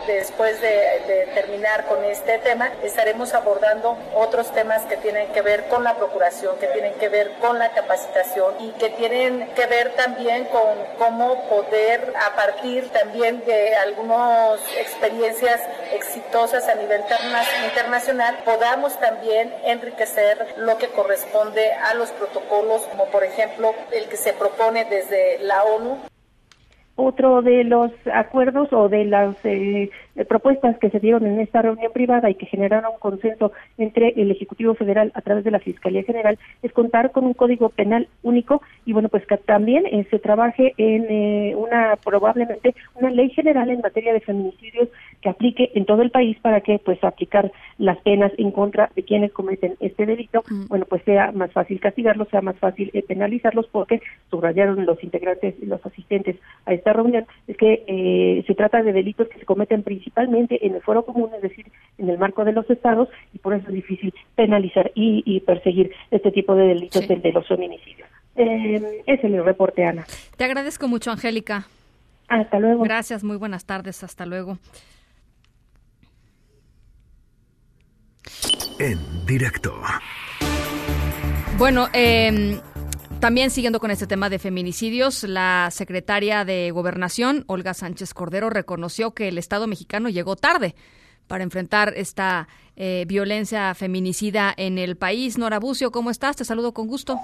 Después de, terminar con este tema, estaremos abordando otros temas que tienen que ver con la procuración, que tienen que ver con la capacitación y que tienen que ver también con cómo poder, a partir también de algunas experiencias exitosas a nivel interna- internacional, podamos también enriquecer lo que corresponde a los protocolos, como por ejemplo el que se propone desde la ONU Otro de los acuerdos o de las eh, eh, propuestas que se dieron en esta reunión privada y que generaron un consenso entre el Ejecutivo Federal a través de la Fiscalía General es contar con un código penal único y bueno pues que también eh, se trabaje en eh, una probablemente una ley general en materia de feminicidios que aplique en todo el país para que pues aplicar las penas en contra de quienes cometen este delito bueno pues sea más fácil castigarlos sea más fácil eh, penalizarlos porque subrayaron los integrantes y los asistentes a esta reunión es que eh, se trata de delitos que se cometen principalmente en el foro común, es decir, en el marco de los estados, y por eso es difícil penalizar y, y perseguir este tipo de delitos, el de los feminicidios. Eh, ese es mi reporte, Ana. Te agradezco mucho, Angélica. Hasta luego. Gracias, muy buenas tardes, hasta luego. En directo. Bueno, eh, también siguiendo con este tema de feminicidios, la secretaria de Gobernación, Olga Sánchez Cordero, reconoció que el Estado mexicano llegó tarde para enfrentar esta eh, violencia feminicida en el país. Nora Bucio, ¿cómo estás? Te saludo con gusto.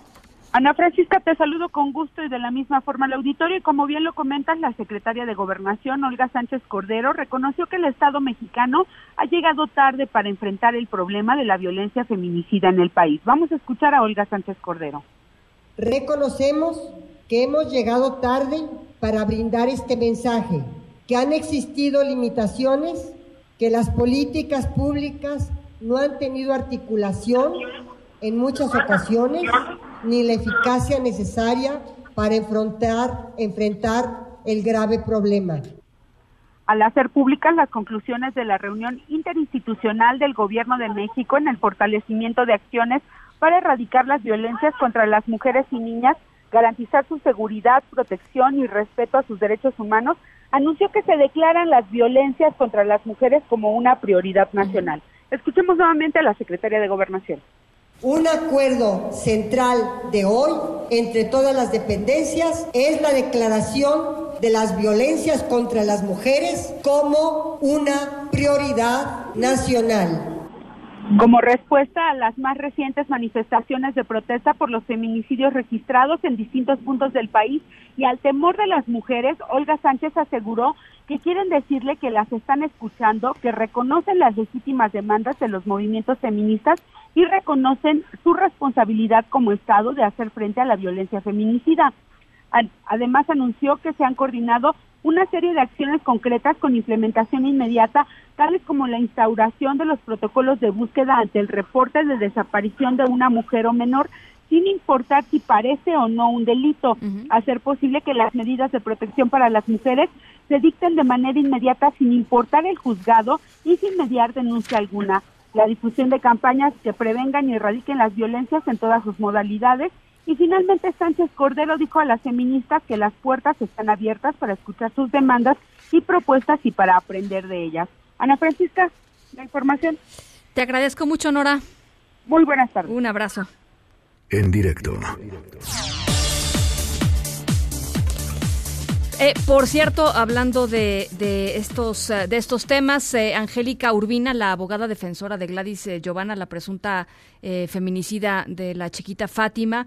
Ana Francisca, te saludo con gusto y de la misma forma al auditorio. Y como bien lo comentas, la secretaria de Gobernación, Olga Sánchez Cordero, reconoció que el Estado mexicano ha llegado tarde para enfrentar el problema de la violencia feminicida en el país. Vamos a escuchar a Olga Sánchez Cordero. Reconocemos que hemos llegado tarde para brindar este mensaje, que han existido limitaciones, que las políticas públicas no han tenido articulación en muchas ocasiones, ni la eficacia necesaria para enfrentar, enfrentar el grave problema. al hacer públicas las conclusiones de la reunión interinstitucional del Gobierno de México en el fortalecimiento de acciones para erradicar las violencias contra las mujeres y niñas, garantizar su seguridad, protección y respeto a sus derechos humanos, anunció que se declaran las violencias contra las mujeres como una prioridad nacional. Escuchemos nuevamente a la secretaria de Gobernación. Un acuerdo central de hoy entre todas las dependencias es la declaración de las violencias contra las mujeres como una prioridad nacional. Como respuesta a las más recientes manifestaciones de protesta por los feminicidios registrados en distintos puntos del país y al temor de las mujeres, Olga Sánchez aseguró que quieren decirle que las están escuchando, que reconocen las legítimas demandas de los movimientos feministas y reconocen su responsabilidad como Estado de hacer frente a la violencia feminicida. Ad- Además, anunció que se han coordinado una serie de acciones concretas con implementación inmediata, tales como la instauración de los protocolos de búsqueda ante el reporte de desaparición de una mujer o menor, sin importar si parece o no un delito, hacer posible que las medidas de protección para las mujeres se dicten de manera inmediata sin importar el juzgado y sin mediar denuncia alguna, la difusión de campañas que prevengan y erradiquen las violencias en todas sus modalidades y finalmente Sánchez Cordero dijo a las feministas que las puertas están abiertas para escuchar sus demandas y propuestas y para aprender de ellas. Ana Francisca, la información. Te agradezco mucho, Nora. Muy buenas tardes. Un abrazo. En directo. Eh, por cierto, hablando de, de estos eh, de estos temas, eh, Angélica Urbina, la abogada defensora de Gladys eh, Giovanna, la presunta eh, feminicida de la chiquita Fátima,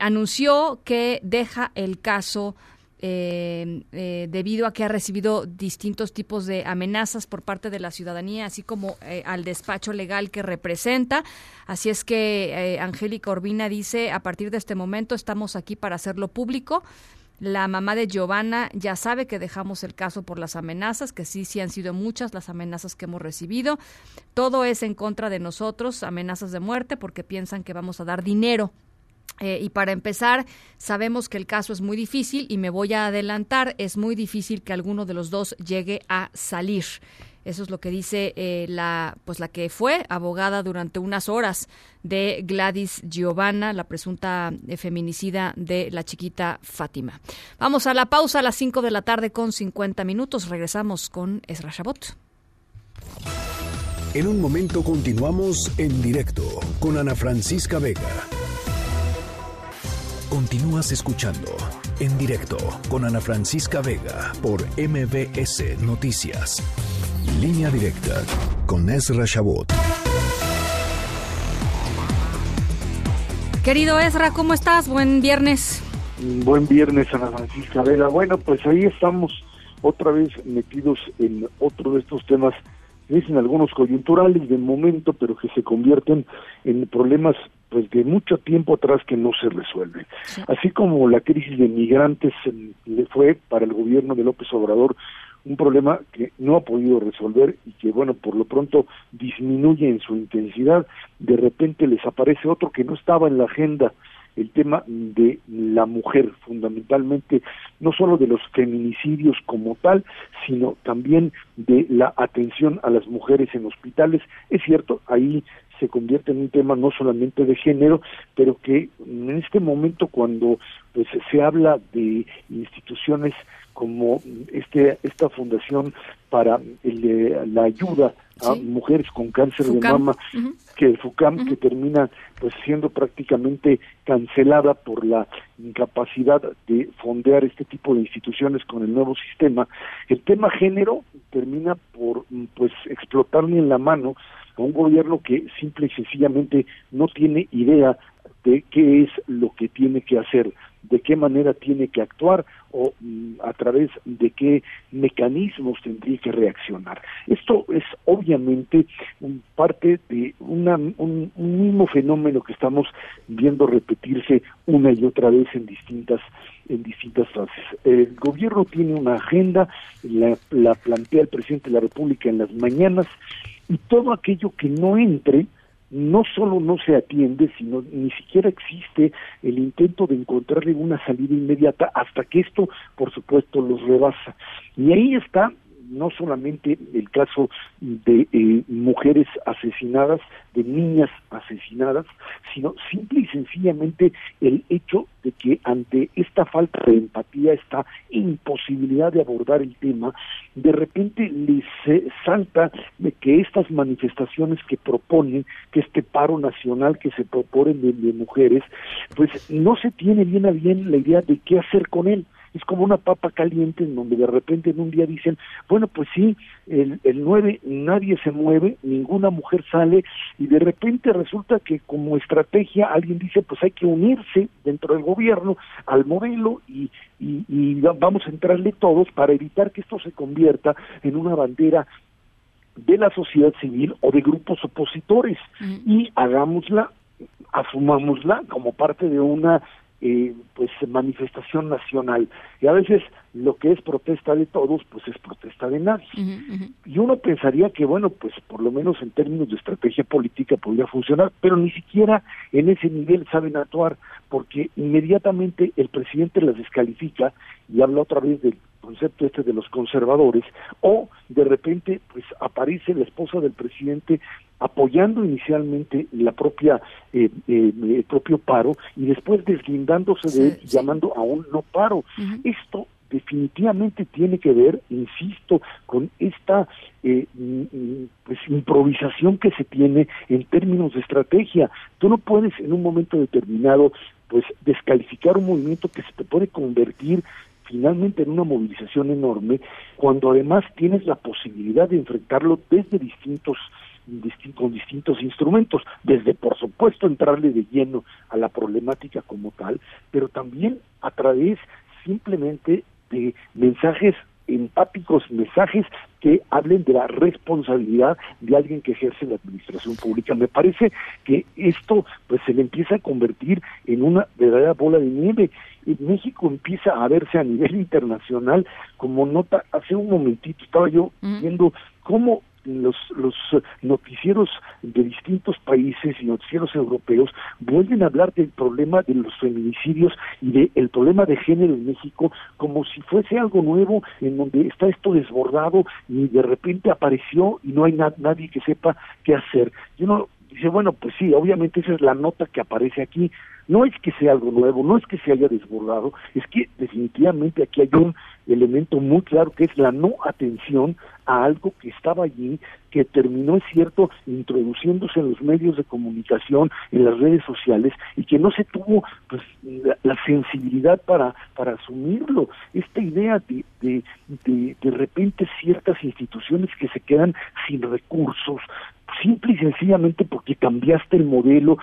anunció que deja el caso eh, eh, debido a que ha recibido distintos tipos de amenazas por parte de la ciudadanía, así como al despacho legal que representa. Así es que Angélica Urbina dice, a partir de este momento estamos aquí para hacerlo público. La mamá de Giovanna ya sabe que dejamos el caso por las amenazas, que sí, sí han sido muchas las amenazas que hemos recibido. Todo es en contra de nosotros, amenazas de muerte, porque piensan que vamos a dar dinero eh, y para empezar, sabemos que el caso es muy difícil y me voy a adelantar, es muy difícil que alguno de los dos llegue a salir. Eso es lo que dice eh, la, pues la que fue abogada durante unas horas de Gladys Giovanna, la presunta eh, feminicida de la chiquita Fátima. Vamos a la pausa a las 5 de la tarde con 50 minutos. Regresamos con Ezra Shabot. En un momento continuamos en directo con Ana Francisca Vega. Continúas escuchando en directo con Ana Francisca Vega por MBS Noticias. Línea directa con Ezra Shabot. Querido Ezra, ¿cómo estás? Buen viernes. Buen viernes, Ana Francisca Vela. Bueno, pues ahí estamos otra vez metidos en otro de estos temas que dicen algunos coyunturales de momento, pero que se convierten en problemas pues de mucho tiempo atrás que no se resuelven. Así como la crisis de migrantes eh, le fue para el gobierno de López Obrador un problema que no ha podido resolver y que, bueno, por lo pronto disminuye en su intensidad, de repente les aparece otro que no estaba en la agenda, el tema de la mujer, fundamentalmente, no solo de los feminicidios como tal, sino también de la atención a las mujeres en hospitales. Es cierto, ahí se convierte en un tema no solamente de género, pero que en este momento cuando pues se habla de instituciones como este esta fundación para el, la ayuda a mujeres con cáncer de mama que el FUCAM que termina pues siendo prácticamente cancelada por la incapacidad de fondear este tipo de instituciones con el nuevo sistema el tema género termina por pues explotarle en la mano a un gobierno que simple y sencillamente no tiene idea de qué es lo que tiene que hacer de qué manera tiene que actuar o mm, a través de qué mecanismos tendría que reaccionar. Esto es obviamente un parte de una, un, un mismo fenómeno que estamos viendo repetirse una y otra vez en distintas en distintas fases. El gobierno tiene una agenda, la, la plantea el presidente de la República en las mañanas y todo aquello que no entre no solo no se atiende, sino ni siquiera existe el intento de encontrarle una salida inmediata hasta que esto, por supuesto, los rebasa. Y ahí está no solamente el caso de eh, mujeres asesinadas, de niñas asesinadas, sino simple y sencillamente el hecho de que ante esta falta de empatía, esta imposibilidad de abordar el tema, de repente les eh, salta de que estas manifestaciones que proponen, que este paro nacional que se proponen de, de mujeres, pues no se tiene bien a bien la idea de qué hacer con él es como una papa caliente en donde de repente en un día dicen, bueno, pues sí, el, el 9 nadie se mueve, ninguna mujer sale y de repente resulta que como estrategia alguien dice, pues hay que unirse dentro del gobierno al modelo y, y, y vamos a entrarle todos para evitar que esto se convierta en una bandera de la sociedad civil o de grupos opositores y hagámosla asumámosla como parte de una eh, pues manifestación nacional. Y a veces lo que es protesta de todos pues es protesta de nadie. Y uno pensaría que bueno pues por lo menos en términos de estrategia política podría funcionar pero ni siquiera en ese nivel saben actuar porque inmediatamente el presidente las descalifica y habla otra vez del concepto este de los conservadores o de repente pues aparece la esposa del presidente apoyando inicialmente la propia eh, eh, el propio paro y después deslindándose de él y llamando a un no paro. Esto definitivamente tiene que ver, insisto, con esta eh, pues improvisación que se tiene en términos de estrategia. Tú no puedes en un momento determinado pues descalificar un movimiento que se te puede convertir finalmente en una movilización enorme, cuando además tienes la posibilidad de enfrentarlo desde distintos distin- con distintos instrumentos, desde por supuesto entrarle de lleno a la problemática como tal, pero también a través simplemente de mensajes empáticos, mensajes que hablen de la responsabilidad de alguien que ejerce la administración pública. Me parece que esto pues se le empieza a convertir en una verdadera bola de nieve. Y México empieza a verse a nivel internacional como nota. Hace un momentito estaba yo viendo cómo los, los noticieros de distintos países y noticieros europeos vuelven a hablar del problema de los feminicidios y del problema de género en México como si fuese algo nuevo en donde está esto desbordado y de repente apareció y no hay na- nadie que sepa qué hacer. Y uno dice, bueno, pues sí, obviamente esa es la nota que aparece aquí. No es que sea algo nuevo, no es que se haya desbordado, es que definitivamente aquí hay un elemento muy claro que es la no atención a algo que estaba allí, que terminó, es cierto, introduciéndose en los medios de comunicación, en las redes sociales, y que no se tuvo pues la, sensibilidad para, para asumirlo. Esta idea de, de, de de repente ciertas instituciones que se quedan sin recursos, simple y sencillamente porque cambiaste el modelo,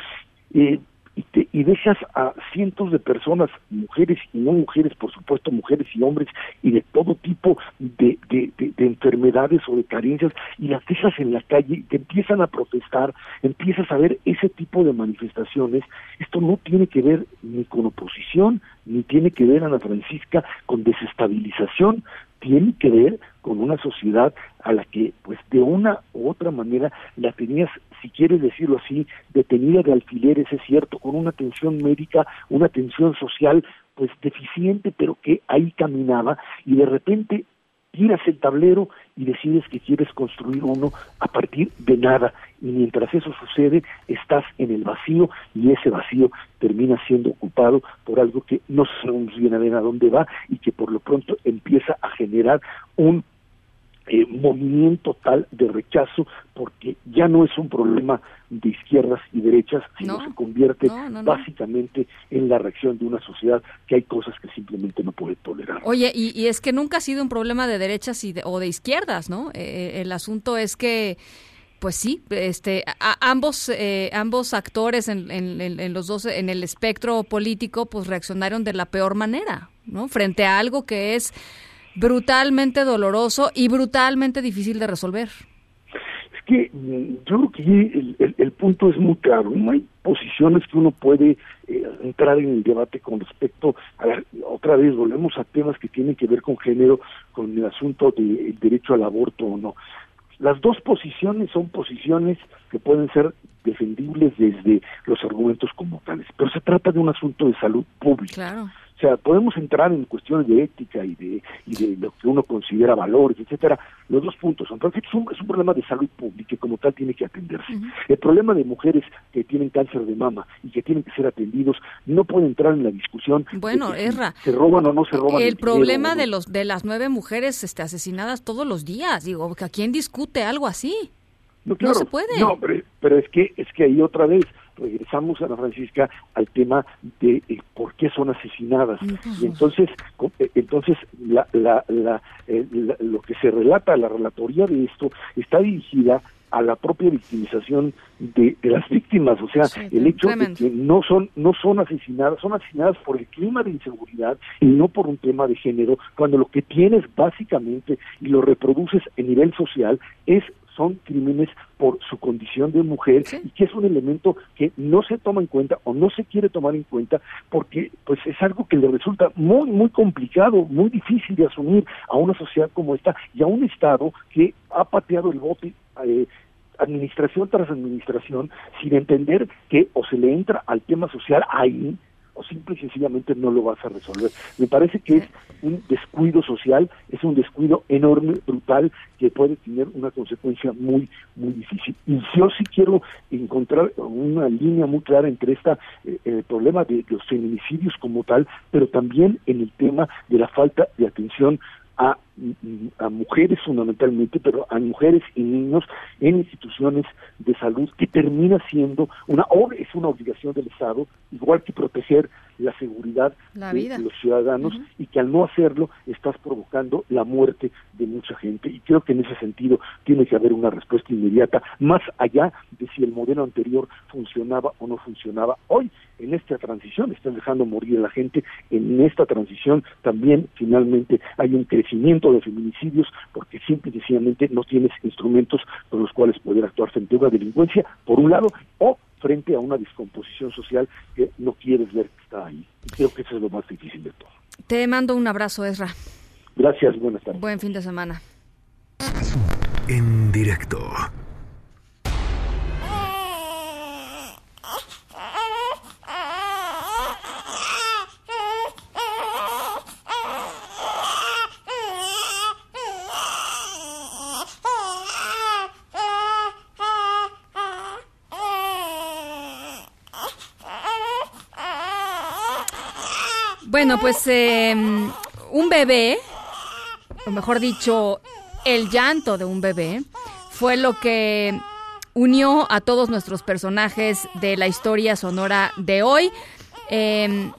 eh, y, te, y dejas a cientos de personas, mujeres y no mujeres, por supuesto, mujeres y hombres, y de todo tipo de, de, de, de enfermedades o de carencias, y las dejas en la calle y te empiezan a protestar, empiezas a ver ese tipo de manifestaciones. Esto no tiene que ver ni con oposición, ni tiene que ver, Ana Francisca, con desestabilización, tiene que ver con una sociedad a la que, pues de una u otra manera, la tenías, si quieres decirlo así, detenida de alfileres, es cierto, con una atención médica, una atención social, pues deficiente, pero que ahí caminaba, y de repente tiras el tablero y decides que quieres construir uno a partir de nada. Y mientras eso sucede, estás en el vacío y ese vacío termina siendo ocupado por algo que no sabemos bien a dónde va y que por lo pronto empieza a generar un eh, movimiento tal de rechazo porque ya no es un problema de izquierdas y derechas, sino No. se convierte No, no, no. básicamente en la reacción de una sociedad que hay cosas que simplemente no puede tolerar. Oye, y, y es que nunca ha sido un problema de derechas y de- o de izquierdas, ¿no? Eh, eh, el asunto es que pues sí, este, a- ambos, eh, ambos actores en, en- en- en los dos, en el espectro político, pues reaccionaron de la peor manera, ¿no? Frente a algo que es brutalmente doloroso y brutalmente difícil de resolver. Es que mm, yo creo que el, el- el punto es muy claro. No hay posiciones que uno puede eh, entrar en el debate con respecto a ver, otra vez volvemos a temas que tienen que ver con género, con el asunto del derecho al aborto o no. Las dos posiciones son posiciones que pueden ser defendibles desde los argumentos como tales, pero se trata de un asunto de salud pública. Claro. O sea, podemos entrar en cuestiones de ética y de, y de lo que uno considera valores, etcétera. Los dos puntos son, porque es un, es un problema de salud pública y como tal tiene que atenderse. El problema de mujeres que tienen cáncer de mama y que tienen que ser atendidos no puede entrar en la discusión. de Bueno, si Erra, Se roban o no se roban. El problema de los de las nueve mujeres este, asesinadas todos los días, digo, ¿a quién discute algo así? No, claro, se puede. No, pero, pero es que es que ahí otra vez regresamos a la Francisca al tema de eh, por qué son asesinadas. Y entonces eh, entonces la, la, la, eh, la- lo que se relata la relatoría de esto está dirigida a la propia victimización de, de las víctimas, o sea, Sí, el hecho tremendo. de que no son no son asesinadas, son asesinadas por el clima de inseguridad y no por un tema de género, cuando lo que tienes básicamente y lo reproduces en nivel social es son crímenes por su condición de mujer y que es un elemento que no se toma en cuenta o no se quiere tomar en cuenta porque pues es algo que le resulta muy muy complicado, muy difícil de asumir a una sociedad como esta y a un estado que ha pateado el bote eh, administración tras administración sin entender que o se le entra al tema social ahí o simple y sencillamente no lo vas a resolver. Me parece que es un descuido social, es un descuido enorme, brutal, que puede tener una consecuencia muy, muy difícil. Y yo sí quiero encontrar una línea muy clara entre esta eh, el problema de los feminicidios como tal, pero también en el tema de la falta de atención a, a mujeres fundamentalmente, pero a mujeres y niños en instituciones de salud que termina siendo una es una obligación del Estado, igual que proteger la seguridad La de los ciudadanos y que al no hacerlo estás provocando la muerte de mucha gente. Y creo que en ese sentido tiene que haber una respuesta inmediata más allá de si el modelo anterior funcionaba o no funcionaba. Hoy en esta transición están dejando morir a la gente. En esta transición también finalmente hay un crecimiento de feminicidios porque simple y sencillamente no tienes instrumentos con los cuales poder actuar frente a una delincuencia por un lado o frente a una descomposición social que no quieres ver que está ahí. Y creo que eso es lo más difícil de todo. Te mando un abrazo, Ezra. Gracias, buenas tardes. Buen fin de semana. En directo. Bueno, pues eh, un bebé, o mejor dicho, el llanto de un bebé, fue lo que unió a todos nuestros personajes de la historia sonora de hoy. Eh,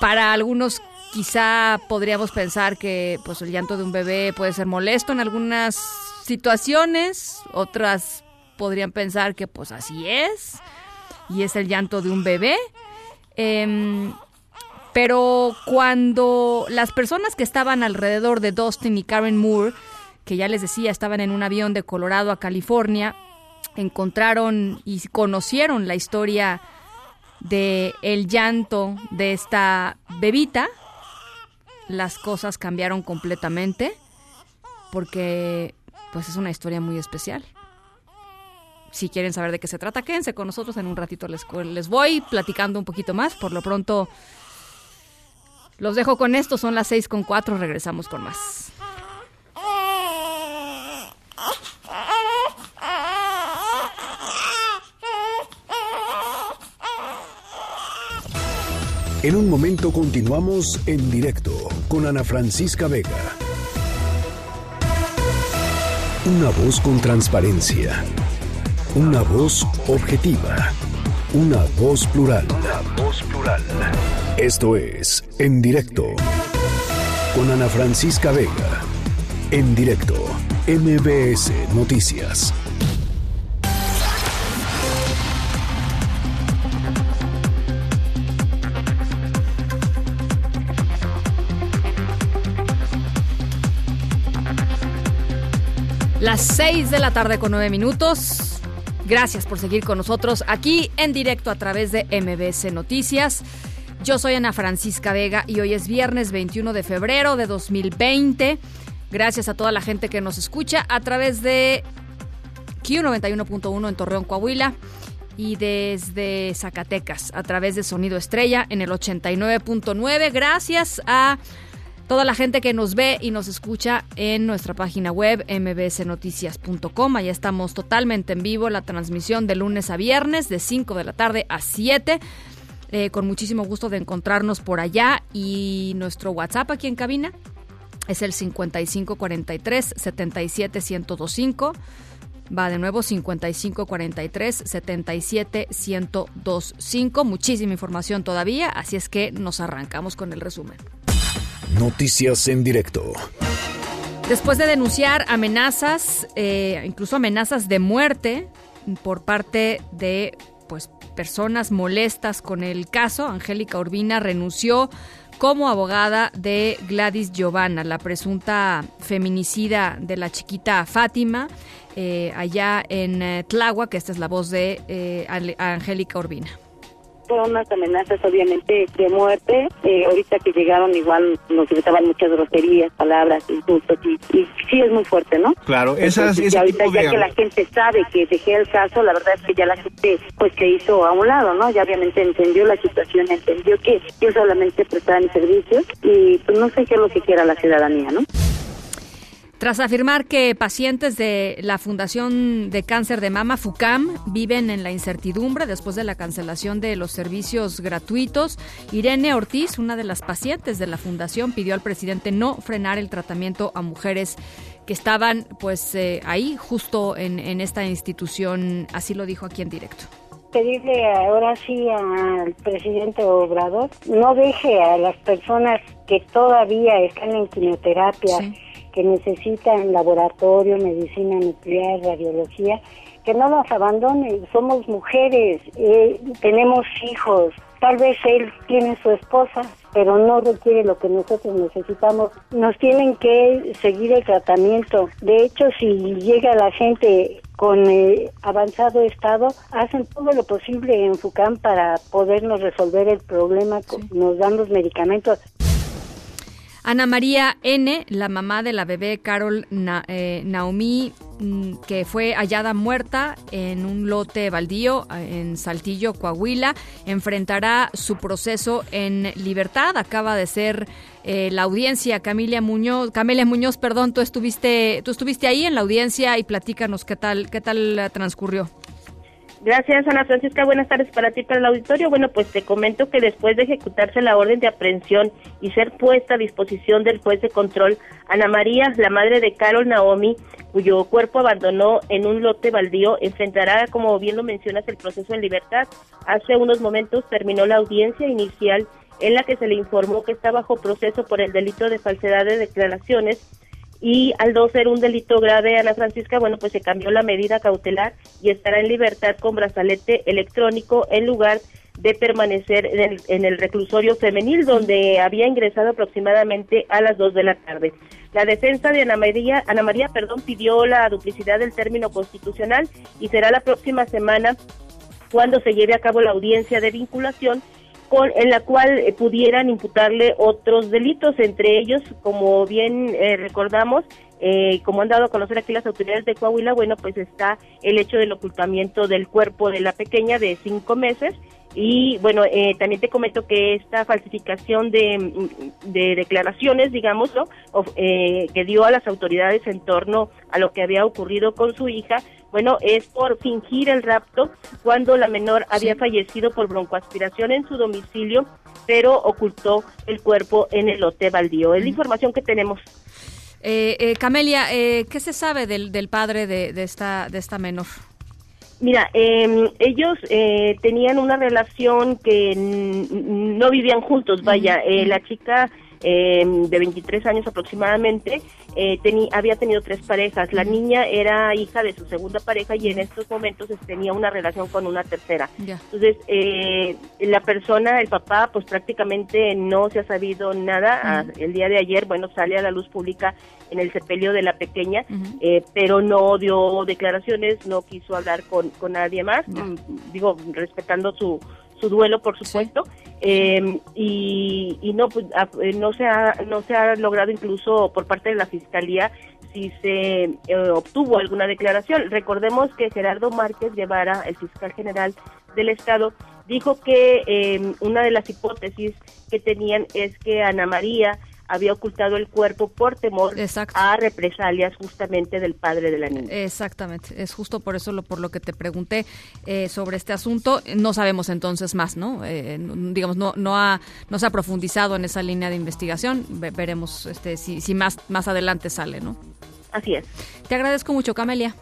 para algunos quizá podríamos pensar que pues el llanto de un bebé puede ser molesto en algunas situaciones, otras podrían pensar que pues así es y es el llanto de un bebé. Em, pero cuando las personas que estaban alrededor de Dustin y Karen Moore, que ya les decía, estaban en un avión de Colorado a California, encontraron y conocieron la historia de el llanto de esta bebita, las cosas cambiaron completamente porque pues es una historia muy especial. Si quieren saber de qué se trata, quédense con nosotros en un ratito les, les voy platicando un poquito más. Por lo pronto los dejo con esto, son las seis con cuatro, regresamos con más. En un momento continuamos en directo con Ana Francisca Vega. Una voz con transparencia. Una voz objetiva. Una voz plural. Una voz plural. Esto es En Directo con Ana Francisca Vega. En Directo, MBS Noticias. Las 6 de la tarde con 9 minutos. Gracias por seguir con nosotros aquí en directo a través de MBS Noticias. Yo soy Ana Francisca Vega y hoy es viernes 21 de febrero de 2020. Gracias a toda la gente que nos escucha a través de Q91.1 en Torreón, Coahuila y desde Zacatecas a través de Sonido Estrella en el 89.9. Gracias a toda la gente que nos ve y nos escucha en nuestra página web mbsnoticias.com. Allá estamos totalmente en vivo, la transmisión de lunes a viernes de 5 de la tarde a 7. Eh, con muchísimo gusto de encontrarnos por allá y nuestro WhatsApp aquí en cabina es el 5543 77 1025. Va de nuevo 5543 77 1025. Muchísima información todavía, así es que nos arrancamos con el resumen. Noticias en directo. Después de denunciar amenazas, eh, incluso amenazas de muerte por parte de pues personas molestas con el caso, Angélica Urbina renunció como abogada de Gladys Giovanna, la presunta feminicida de la chiquita Fátima, eh, allá en eh, Tláhuac, que esta es la voz de eh, Angélica Urbina. Fueron unas amenazas obviamente de muerte. Eh, ahorita que llegaron igual nos gritaban muchas groserías, palabras, insultos y, y sí es muy fuerte, ¿no? Claro, esas, Entonces, ese ya ahorita tipo de... ya que la gente sabe que dejé el caso, la verdad es que ya la gente pues se hizo a un lado, ¿no? Ya obviamente entendió la situación, entendió que yo solamente prestaba mis servicios y pues no sé qué es lo que quiera la ciudadanía, ¿no? Tras afirmar que pacientes de la Fundación de Cáncer de Mama, FUCAM, viven en la incertidumbre después de la cancelación de los servicios gratuitos, Irene Ortiz, una de las pacientes de la fundación, pidió al presidente no frenar el tratamiento a mujeres que estaban pues eh, ahí justo en, en esta institución, así lo dijo aquí en directo. pedirle ahora sí al presidente Obrador no deje a las personas que todavía están en quimioterapia, que necesitan laboratorio, medicina nuclear, radiología, que no las abandone. Somos mujeres, eh, tenemos hijos. Tal vez él tiene su esposa, pero no requiere lo que nosotros necesitamos. Nos tienen que seguir el tratamiento. De hecho, si llega la gente con eh, avanzado estado, hacen todo lo posible en FUCAM para podernos resolver el problema, nos dan los medicamentos. Ana María N., la mamá de la bebé Carol Na- eh, Naomi, mm, que fue hallada muerta en un lote baldío eh, en Saltillo, Coahuila, enfrentará su proceso en libertad. Acaba de ser eh, la audiencia. Camilia Muñoz, Camelia Muñoz, perdón, tú estuviste, tú estuviste ahí en la audiencia y platícanos qué tal, qué tal transcurrió. Gracias, Ana Francisca. Buenas tardes para ti, para el auditorio. Bueno, pues te comento que después de ejecutarse la orden de aprehensión y ser puesta a disposición del juez de control, Ana María, la madre de Carol Naomi, cuyo cuerpo abandonó en un lote baldío, enfrentará, como bien lo mencionas, el proceso en libertad. Hace unos momentos terminó la audiencia inicial en la que se le informó que está bajo proceso por el delito de falsedad de declaraciones y al no ser un delito grave, Ana Francisca, bueno, pues se cambió la medida cautelar y estará en libertad con brazalete electrónico en lugar de permanecer en el, en el reclusorio femenil donde había ingresado aproximadamente a las 2 de la tarde. La defensa de Ana María, Ana María, perdón, pidió la duplicidad del término constitucional y será la próxima semana cuando se lleve a cabo la audiencia de vinculación en la cual eh, pudieran imputarle otros delitos, entre ellos, como bien eh, recordamos, eh, como han dado a conocer aquí las autoridades de Coahuila, bueno, pues está el hecho del ocultamiento del cuerpo de la pequeña de cinco meses y bueno, eh, también te comento que esta falsificación de, mm, de declaraciones, digamos, ¿no? Eh, que dio a las autoridades en torno a lo que había ocurrido con su hija, bueno, es por fingir el rapto cuando la menor había fallecido por broncoaspiración en su domicilio, pero ocultó el cuerpo en el lote baldío. Es la información que tenemos. Eh, eh, Camelia, eh, ¿qué se sabe del, del padre de, de esta, de esta menor? Mira, eh, ellos eh, tenían una relación que no vivían juntos, vaya, eh, la chica eh, de 23 años aproximadamente, eh, había tenido tres parejas. La niña era hija de su segunda pareja y en estos momentos tenía una relación con una tercera. Entonces, eh, la persona, el papá, pues prácticamente no se ha sabido nada. Ah, El día de ayer, bueno, sale a la luz pública en el sepelio de la pequeña, eh, pero no dio declaraciones, no quiso hablar con, con nadie más, digo, respetando su, su duelo, por supuesto. Eh, y, y no, pues, eh, no, se ha, no se ha logrado incluso por parte de la Fiscalía si se eh, obtuvo alguna declaración. Recordemos que Gerardo Márquez Guevara, el fiscal general del Estado, dijo que eh, una de las hipótesis que tenían es que Ana María había ocultado el cuerpo por temor a represalias justamente del padre de la niña. Exactamente, es justo por eso lo por lo que te pregunté eh, sobre este asunto. No sabemos entonces más, ¿no? Eh, digamos, no no ha no se ha profundizado en esa línea de investigación. Ve- veremos este si, si más más adelante sale, ¿no? Así es. Te agradezco mucho, Camelia.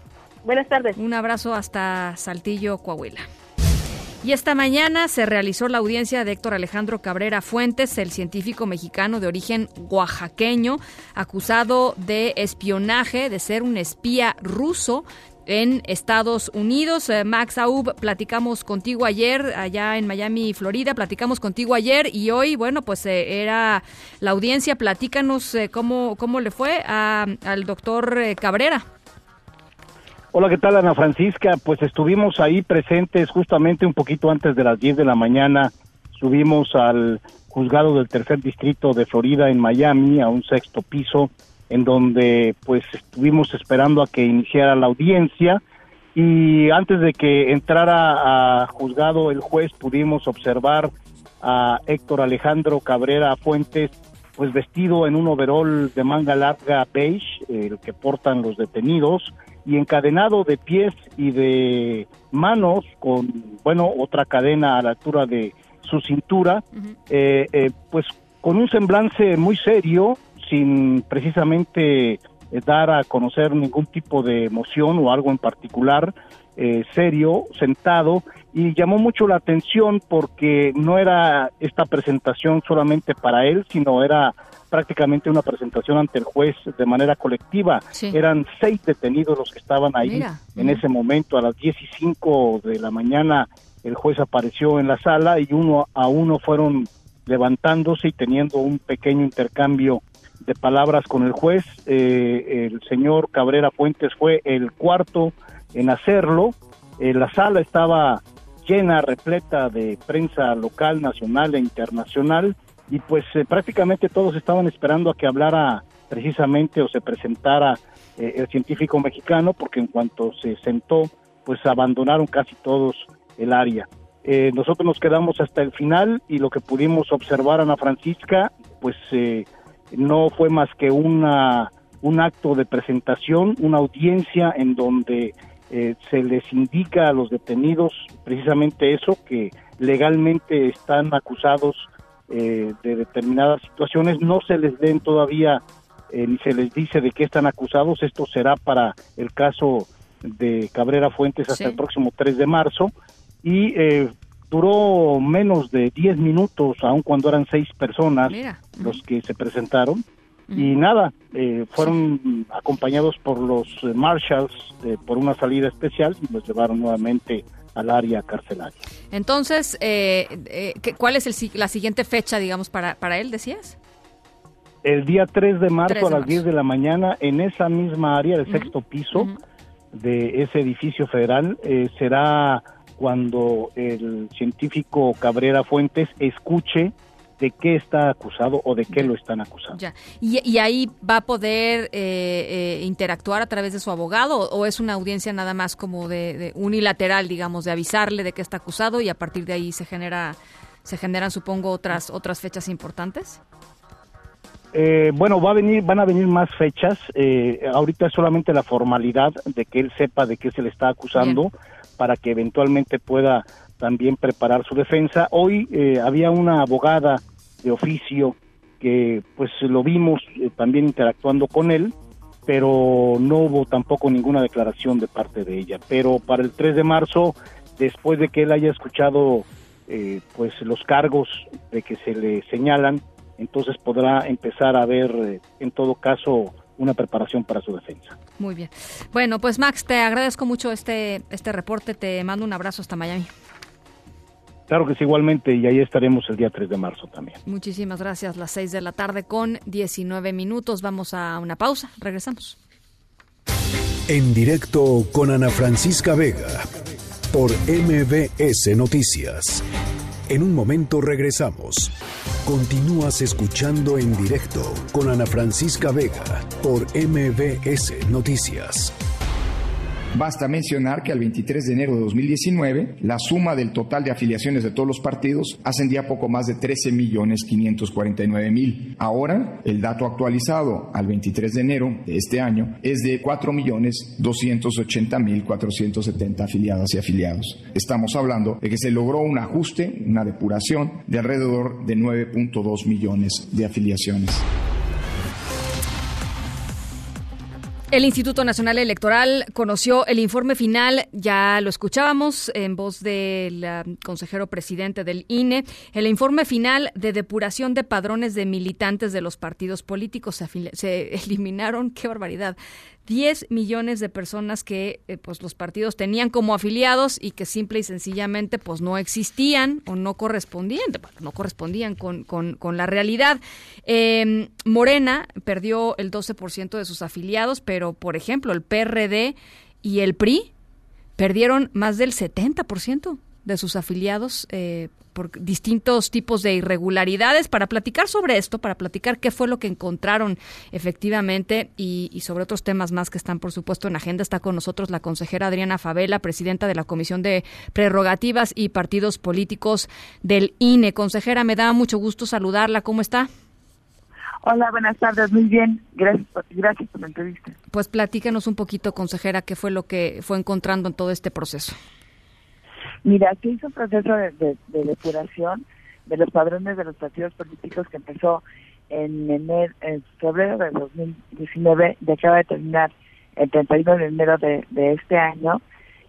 Buenas tardes. Un abrazo hasta Saltillo, Coahuila. Y esta mañana se realizó la audiencia de Héctor Alejandro Cabrera Fuentes, el científico mexicano de origen oaxaqueño, acusado de espionaje, de ser un espía ruso en Estados Unidos. Eh, Max Aub, platicamos contigo ayer allá en Miami, Florida, platicamos contigo ayer y hoy, bueno, pues eh, era la audiencia. Platícanos eh, cómo, cómo le fue a- al doctor Cabrera. Hola, ¿qué tal Ana Francisca? Pues estuvimos ahí presentes justamente un poquito antes de las 10 de la mañana. Subimos al juzgado del tercer distrito de Florida en Miami, a un sexto piso, en donde pues estuvimos esperando a que iniciara la audiencia. Y antes de que entrara a juzgado el juez, pudimos observar a Héctor Alejandro Cabrera Fuentes, pues vestido en un overol de manga larga beige, el que portan los detenidos, y encadenado de pies y de manos con, bueno, otra cadena a la altura de su cintura, eh, eh, pues con un semblante muy serio, sin precisamente eh, dar a conocer ningún tipo de emoción o algo en particular, eh, serio, sentado, y llamó mucho la atención porque no era esta presentación solamente para él, sino era prácticamente una presentación ante el juez de manera colectiva. Sí. Eran seis detenidos los que estaban ahí Mira. en ese momento. A las 10 y 5 de la mañana el juez apareció en la sala y uno a uno fueron levantándose y teniendo un pequeño intercambio de palabras con el juez. Eh, el señor Cabrera Fuentes fue el cuarto en hacerlo. Eh, la sala estaba llena, repleta de prensa local, nacional e internacional y pues eh, prácticamente todos estaban esperando a que hablara precisamente o se presentara eh, el científico mexicano porque en cuanto se sentó pues abandonaron casi todos el área. Eh, nosotros nos quedamos hasta el final y lo que pudimos observar Ana Francisca pues eh, no fue más que una un acto de presentación, una audiencia en donde eh, se les indica a los detenidos precisamente eso, que legalmente están acusados eh, de determinadas situaciones, no se les den todavía eh, ni se les dice de qué están acusados, esto será para el caso de Cabrera Fuentes hasta Sí. el próximo 3 de marzo y eh, duró menos de 10 minutos, aun cuando eran seis personas Mira. los que se presentaron. Y nada, eh, fueron acompañados por los marshals eh, por una salida especial y los llevaron nuevamente al área carcelaria. Entonces, eh, eh, ¿qué- ¿cuál es el la siguiente fecha, digamos, para, para él, decías? El día 3 de marzo 3 de a las marzo. 10 de la mañana, en esa misma área del sexto piso de ese edificio federal, eh, será cuando el científico Cabrera Fuentes escuche de qué está acusado o de qué lo están acusando. Ya. ¿Y, y ahí va a poder eh, eh, interactuar a través de su abogado o, o es una audiencia nada más como de, de unilateral, digamos, de avisarle de que está acusado y a partir de ahí se genera se generan supongo otras otras fechas importantes? Eh, bueno, va a venir, van a venir más fechas. Ahorita es solamente la formalidad de que él sepa de qué se le está acusando para que eventualmente pueda también preparar su defensa. Hoy eh, había una abogada de oficio que pues lo vimos eh, también interactuando con él, pero no hubo tampoco ninguna declaración de parte de ella. Pero para el 3 de marzo, después de que él haya escuchado eh, pues los cargos de que se le señalan, entonces podrá empezar a ver eh, en todo caso una preparación para su defensa. Muy bien. Bueno, pues Max, te agradezco mucho este, este reporte. Te mando un abrazo hasta Miami. Claro que sí, igualmente, y ahí estaremos el día 3 de marzo también. Muchísimas gracias. Las 6 de la tarde con 19 minutos. Vamos a una pausa. Regresamos. En directo con Ana Francisca Vega por MBS Noticias. En un momento regresamos. Continúas escuchando en directo con Ana Francisca Vega por MBS Noticias. Basta mencionar que al 23 de enero de 2019, la suma del total de afiliaciones de todos los partidos ascendía a poco más de 13 millones 549 mil. Ahora, el dato actualizado al 23 de enero de este año es de 4 millones 280 mil 470 afiliadas y afiliados. Estamos hablando de que se logró un ajuste, una depuración de alrededor de 9.2 millones de afiliaciones. El Instituto Nacional Electoral conoció el informe final, ya lo escuchábamos en voz del uh, consejero presidente del INE, el informe final de depuración de padrones de militantes de los partidos políticos. Se eliminaron, qué barbaridad, 10 millones de personas que eh, pues los partidos tenían como afiliados y que simple y sencillamente pues no existían o no correspondían, no correspondían con, con, con la realidad. Eh, Morena perdió el 12% de sus afiliados, pero por ejemplo el PRD y el PRI perdieron más del 70% de sus afiliados eh, por distintos tipos de irregularidades. Para platicar sobre esto, para platicar qué fue lo que encontraron efectivamente y, y, sobre otros temas más que están, por supuesto, en agenda, está con nosotros la consejera Adriana Favela, presidenta de la Comisión de Prerrogativas y Partidos Políticos del INE. Consejera, me da mucho gusto saludarla. ¿Cómo está? Hola, buenas tardes, muy bien. Gracias, gracias por la entrevista. Pues platícanos un poquito, consejera, qué fue lo que fue encontrando en todo este proceso. Mira, se hizo un proceso de, de, de, depuración de los padrones de los partidos políticos que empezó en, enero, en febrero de 2019 y acaba de terminar el 31 de enero de, de este año.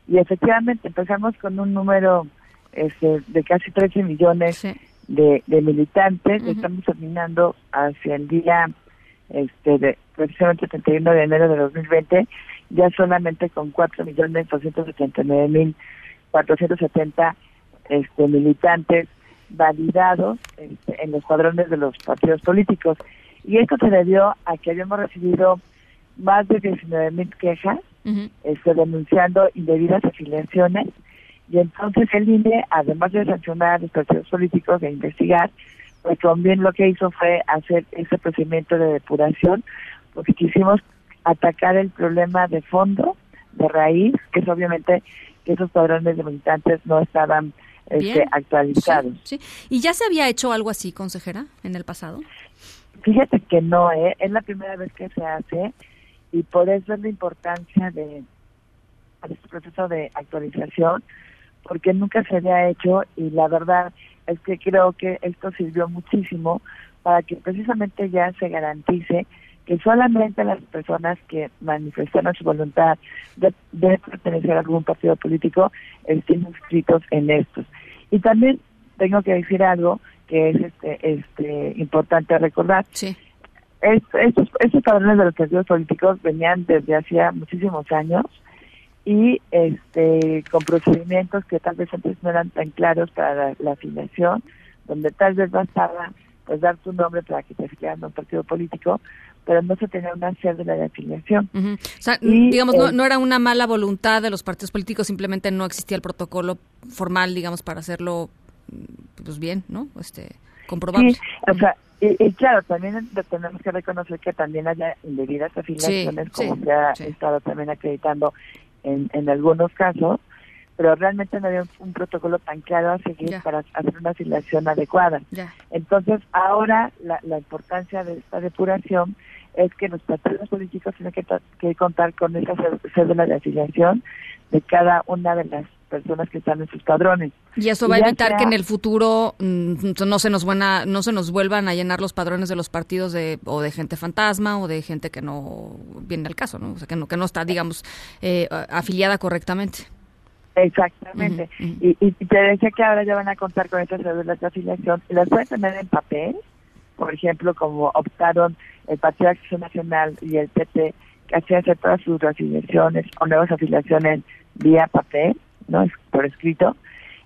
Y efectivamente empezamos con un número este, de casi 13 millones sí. de, de, militantes. Uh -huh. Estamos terminando hacia el día, este, de, precisamente 31 de enero de 2020, ya solamente con 4 millones 279 mil 470 este, militantes validados este, en los padrones de los partidos políticos. Y esto se debió a que habíamos recibido más de 19 mil quejas uh -huh. este, denunciando indebidas afiliaciones. Y entonces el INE, además de sancionar a los partidos políticos e investigar, pues también lo que hizo fue hacer ese procedimiento de depuración, porque quisimos atacar el problema de fondo, de raíz, que es obviamente esos padrones de militantes no estaban este, actualizados. Sí, sí, ¿Y ya se había hecho algo así, consejera, en el pasado? Fíjate que no, ¿eh? es la primera vez que se hace y por eso es la importancia de este proceso de actualización, porque nunca se había hecho y la verdad es que creo que esto sirvió muchísimo para que precisamente ya se garantice que solamente las personas que manifestaron su voluntad de, de pertenecer a algún partido político estén inscritos en estos. Y también tengo que decir algo que es este, este importante recordar. Sí. estos, estos padrones de los partidos políticos venían desde hacía muchísimos años y este con procedimientos que tal vez antes no eran tan claros para la, la afiliación, donde tal vez bastaba pues dar tu nombre para que te afiliaran a un partido político, pero no se tenía una cédula de afiliación. Uh -huh. O sea, y, digamos, eh, no, no, era una mala voluntad de los partidos políticos, simplemente no existía el protocolo formal, digamos, para hacerlo pues bien, ¿no? Este, comprobable. Sí, o sea, y, y, claro, también tenemos que reconocer que también haya indebidas afiliaciones, sí, como sí, se ha sí. estado también acreditando en, en algunos casos, pero realmente no había un, un protocolo tan claro a seguir para hacer una afiliación adecuada. Ya. Entonces, ahora la, la importancia de esta depuración es que los partidos políticos tienen que, que contar con esa cédula de afiliación de cada una de las personas que están en sus padrones. Y eso va a evitar sea, que en el futuro mm, no se nos buena, no se nos vuelvan a llenar los padrones de los partidos de o de gente fantasma o de gente que no viene al caso, ¿no? O sea, que no que no está, digamos, eh, afiliada correctamente. Exactamente. Uh -huh, uh -huh. Y, y, te decía que ahora ya van a contar con estas cédulas de afiliación y las pueden tener en papel por ejemplo, como optaron el Partido de Acción Nacional y el PP, que hacían hacer todas sus reafiliaciones o nuevas afiliaciones vía papel, ¿no? Por escrito,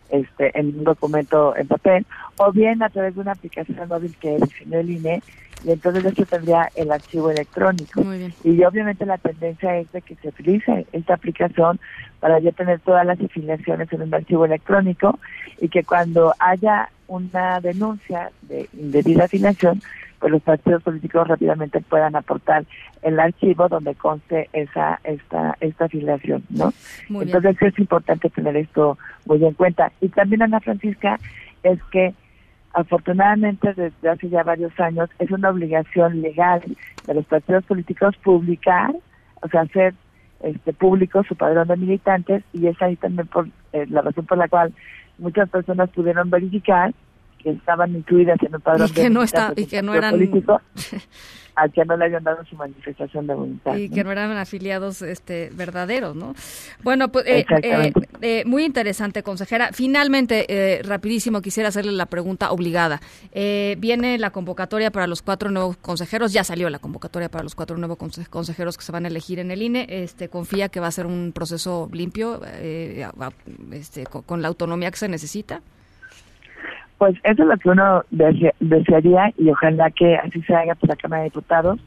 este, en un documento en papel, o bien a través de una aplicación móvil que definió el INE, y entonces esto tendría el archivo electrónico. Muy bien. Y obviamente la tendencia es de que se utilice esta aplicación para ya tener todas las afiliaciones en un archivo electrónico y que cuando haya una denuncia de indebida afiliación, pues los partidos políticos rápidamente puedan aportar el archivo donde conste esa esta esta afiliación, ¿no? Muy bien. Entonces es importante tener esto muy en cuenta. Y también, Ana Francisca, es que afortunadamente desde hace ya varios años es una obligación legal de los partidos políticos publicar, o sea, hacer este público su padrón de militantes y es ahí también por eh, la razón por la cual muchas personas pudieron verificar que estaban incluidas en el padrón Y que de no está- y que no eran- político, a que no le hayan dado su manifestación de voluntad. y ¿no? que no eran afiliados este verdaderos, ¿no? Bueno, pues eh, eh, eh, muy interesante, consejera. Finalmente, eh, rapidísimo, quisiera hacerle la pregunta obligada. Eh, viene la convocatoria para los cuatro nuevos consejeros, ya salió la convocatoria para los cuatro nuevos conse- consejeros que se van a elegir en el INE. Este, confía que va a ser un proceso limpio, eh, este, con, con la autonomía que se necesita. Pues eso es lo que uno dese- desearía y ojalá que así se haga por la Cámara de Diputados.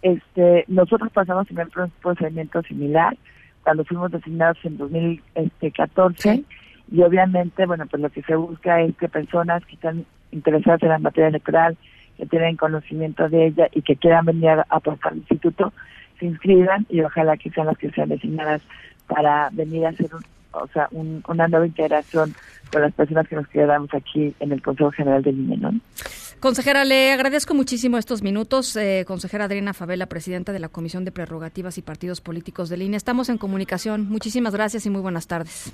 Este, nosotros pasamos en pro- procedimiento similar cuando fuimos designados en 2014 y obviamente, bueno, pues lo que se busca es que personas que están interesadas en la materia electoral, que tienen conocimiento de ella y que quieran venir a aportar al instituto, se inscriban y ojalá que sean las que sean designadas para venir a hacer un- o sea, un- una nueva integración con las personas que nos quedamos aquí en el Consejo General del INE, ¿no? Consejera, le agradezco muchísimo estos minutos. Eh, consejera Adriana Favela, presidenta de la Comisión de Prerrogativas y Partidos Políticos de línea. Estamos en comunicación. Muchísimas gracias y muy buenas tardes.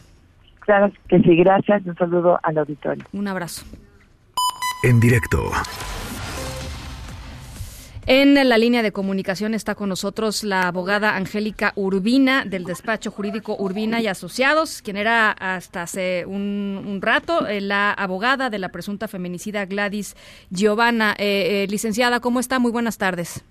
Claro que sí, gracias. Un saludo al auditorio. Un abrazo. En directo. En la línea de comunicación está con nosotros la abogada Angélica Urbina del despacho jurídico Urbina y Asociados, quien era hasta hace un, un rato eh, la abogada de la presunta feminicida Gladys Giovanna. Eh, eh, licenciada, ¿cómo está? Muy buenas tardes.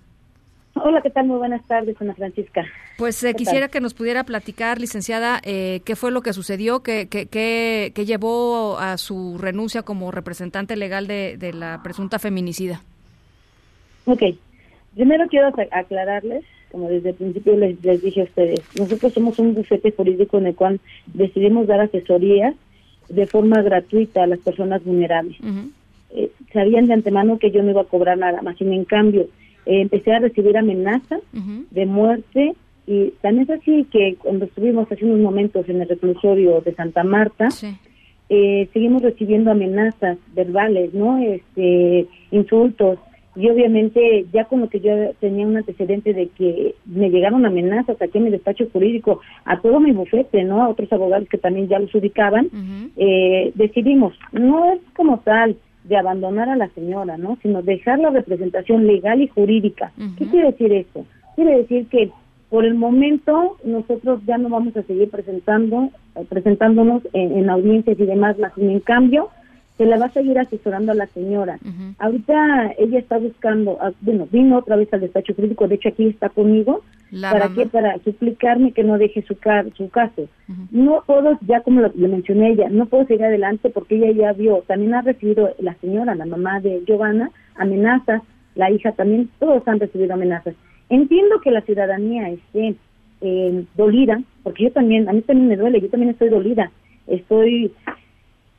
Hola, ¿qué tal? Muy buenas tardes, Ana Francisca. Pues eh, ¿Qué quisiera tal? que nos pudiera platicar, licenciada, eh, qué fue lo que sucedió, qué, qué, qué- qué llevó a su renuncia como representante legal de, de la presunta feminicida. Ok, primero quiero ac- aclararles, como desde el principio les, les dije a ustedes, nosotros somos un bufete jurídico en el cual decidimos dar asesoría de forma gratuita a las personas vulnerables. Eh, sabían de antemano que yo no iba a cobrar nada más, sin en cambio, eh, empecé a recibir amenazas de muerte y tan es así que cuando estuvimos hace unos momentos en el reclusorio de Santa Marta, eh, seguimos recibiendo amenazas verbales, ¿no? Este, insultos y obviamente ya con lo que yo tenía un antecedente de que me llegaron amenazas aquí en mi despacho jurídico a todo mi bufete, ¿no? A otros abogados que también ya los ubicaban, eh, decidimos, no es como tal de abandonar a la señora, ¿no? Sino dejar la representación legal y jurídica. ¿Qué quiere decir esto? Quiere decir que por el momento nosotros ya no vamos a seguir presentando, eh, presentándonos en, en audiencias y demás, más en cambio se la va a seguir asesorando a la señora. Ahorita ella está buscando, ah, bueno, vino otra vez al despacho jurídico, de hecho aquí está conmigo, La para mamá. que para suplicarme que no deje su car su caso. No puedo, ya como lo, le mencioné ella, no puedo seguir adelante porque ella ya vio, también ha recibido la señora, la mamá de Giovanna, amenazas, la hija también, todos han recibido amenazas. Entiendo que la ciudadanía esté eh, dolida, porque yo también, a mí también me duele, yo también estoy dolida, estoy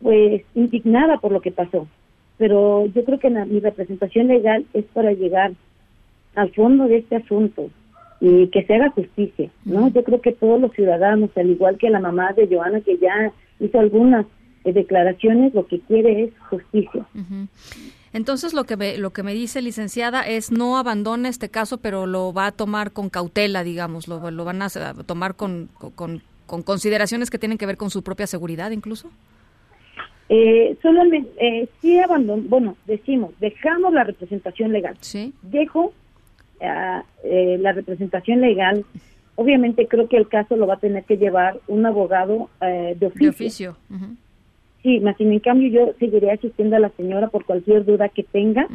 pues indignada por lo que pasó, pero yo creo que la- mi representación legal es para llegar al fondo de este asunto y que se haga justicia, ¿no? Yo creo que todos los ciudadanos, al igual que la mamá de Joana que ya hizo algunas eh, declaraciones, lo que quiere es justicia. Ujú. Entonces lo que me, lo que me dice licenciada es no abandone este caso, pero lo va a tomar con cautela, digamos, lo, lo van a tomar con, con, con consideraciones que tienen que ver con su propia seguridad incluso. Eh, solamente, eh, sí abandon, bueno, decimos, dejamos la representación legal. Sí. Dejo ah, eh, la representación legal. Obviamente creo que el caso lo va a tener que llevar un abogado eh, de oficio. De oficio. Ujú. Sí, más sin en cambio yo seguiré asistiendo a la señora por cualquier duda que tenga.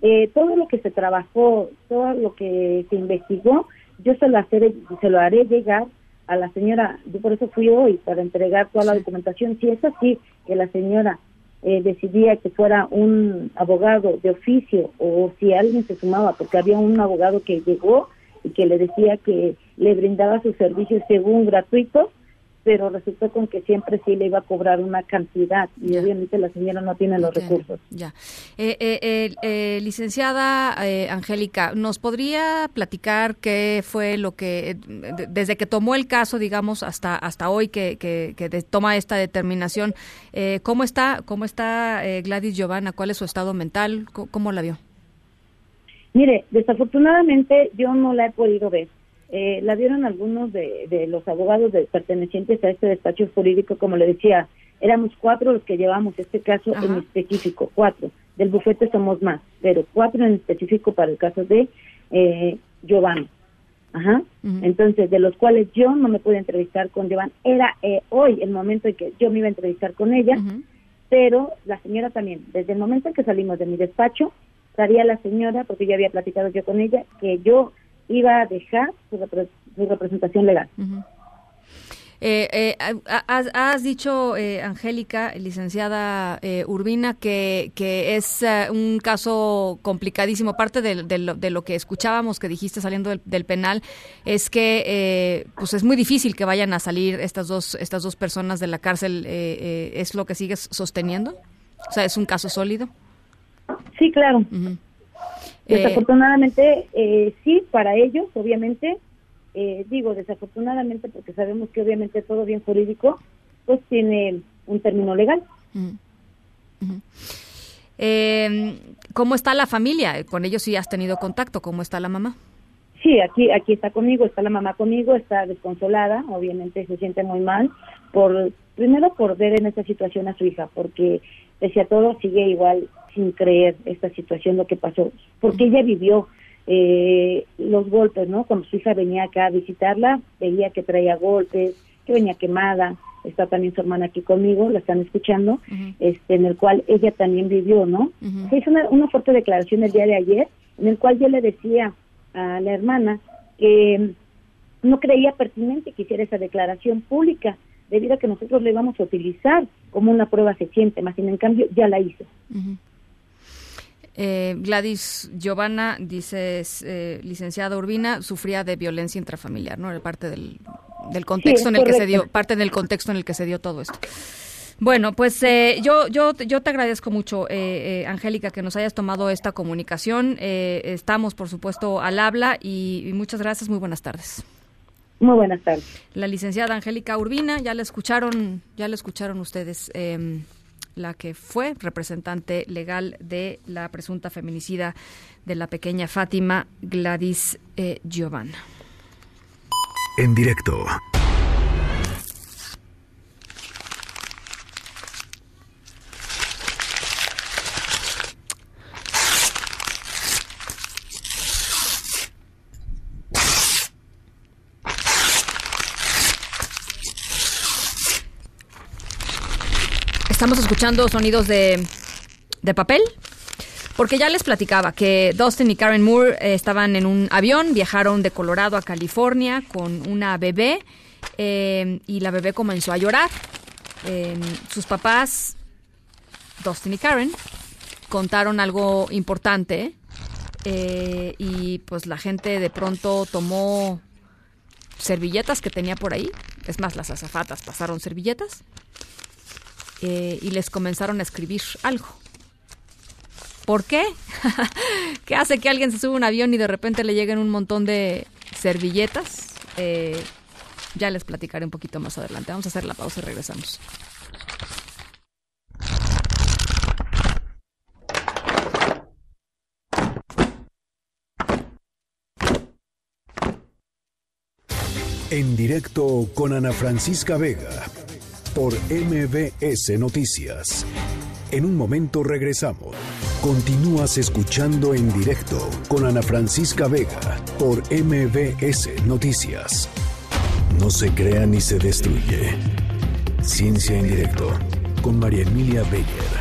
eh, todo lo que se trabajó, todo lo que se investigó, yo se lo, haré, se lo haré llegar a la señora, yo por eso fui hoy, para entregar toda la documentación. Si es así, que la señora eh, decidía que fuera un abogado de oficio o si alguien se sumaba, porque había un abogado que llegó y que le decía que le brindaba sus servicios según gratuitos, pero resultó con que siempre sí le iba a cobrar una cantidad y obviamente la señora no tiene los recursos. Ya. Eh, eh, eh, licenciada eh, Angélica, ¿nos podría platicar qué fue lo que, de- desde que tomó el caso, digamos, hasta hasta hoy que, que, que de- toma esta determinación, eh, cómo está cómo está eh, Gladys Giovanna? ¿Cuál es su estado mental? ¿Cómo, cómo la vio? Mire, desafortunadamente yo no la he podido ver. Eh, la vieron algunos de, de los abogados de, pertenecientes a este despacho jurídico, como le decía, éramos cuatro los que llevamos este caso en específico, cuatro. Del bufete somos más, pero cuatro en específico para el caso de eh, Giovanni. Ajá. Entonces, de los cuales yo no me pude entrevistar con Giovanni, era eh, hoy el momento en que yo me iba a entrevistar con ella, pero la señora también, desde el momento en que salimos de mi despacho, sabía la señora, porque ya había platicado yo con ella, que yo iba a dejar su, repre- su representación legal. Eh, eh, ha- has, has dicho, eh, Angélica, licenciada eh, Urbina, que, que es eh, un caso complicadísimo. Parte de, de lo, de lo que escuchábamos que dijiste saliendo del, del penal es que eh, pues es muy difícil que vayan a salir estas dos, estas dos personas de la cárcel. eh, eh, ¿Es lo que sigues sosteniendo? O sea, ¿es un caso sólido? Sí, claro. Eh, Desafortunadamente, eh, sí, para ellos, obviamente, eh, digo desafortunadamente porque sabemos que obviamente todo bien jurídico, pues tiene un término legal. Eh, ¿Cómo está la familia? Con ellos sí has tenido contacto. ¿Cómo está la mamá? Sí, aquí aquí está conmigo, está la mamá conmigo, está desconsolada, obviamente se siente muy mal por primero por ver en esta situación a su hija, porque pese a todo sigue igual sin creer esta situación lo que pasó, porque ella vivió eh, los golpes, ¿no? Cuando su hija venía acá a visitarla, veía que traía golpes, que venía quemada, está también su hermana aquí conmigo, la están escuchando, este, en el cual ella también vivió, ¿no? Se hizo una, una fuerte declaración el día de ayer, en el cual yo le decía a la hermana que no creía pertinente que hiciera esa declaración pública, debido a que nosotros le íbamos a utilizar como una prueba fehaciente, más sin en cambio ya la hizo. Eh, Gladys Giovanna, dices, eh, licenciada Urbina, sufría de violencia intrafamiliar, ¿no? Era parte del, del contexto en el que se dio, parte del contexto en el que se dio todo esto. Bueno, pues eh, yo, yo, yo te agradezco mucho, eh, eh, Angélica, que nos hayas tomado esta comunicación. Eh, estamos, por supuesto, al habla y, y muchas gracias. Muy buenas tardes. Muy buenas tardes. La licenciada Angélica Urbina, ya la escucharon, ya la escucharon ustedes, eh, la que fue representante legal de la presunta feminicida de la pequeña Fátima Gladys eh, Giovanna. En directo. Estamos escuchando sonidos de, de papel. Porque ya les platicaba que Dustin y Karen Moore eh, estaban en un avión, viajaron de Colorado a California con una bebé eh, y la bebé comenzó a llorar. Eh, sus papás, Dustin y Karen, contaron algo importante eh, y pues la gente de pronto tomó servilletas que tenía por ahí. Es más, las azafatas pasaron servilletas eh, y les comenzaron a escribir algo. ¿Por qué? ¿Qué hace que alguien se sube a un avión y de repente le lleguen un montón de servilletas? Eh, ya les platicaré un poquito más adelante. Vamos a hacer la pausa y regresamos. En directo con Ana Francisca Vega por MBS Noticias. En un momento regresamos. Continúas escuchando en directo con Ana Francisca Vega por MBS Noticias. No se crea ni se destruye. Ciencia en directo con María Emilia Beyer.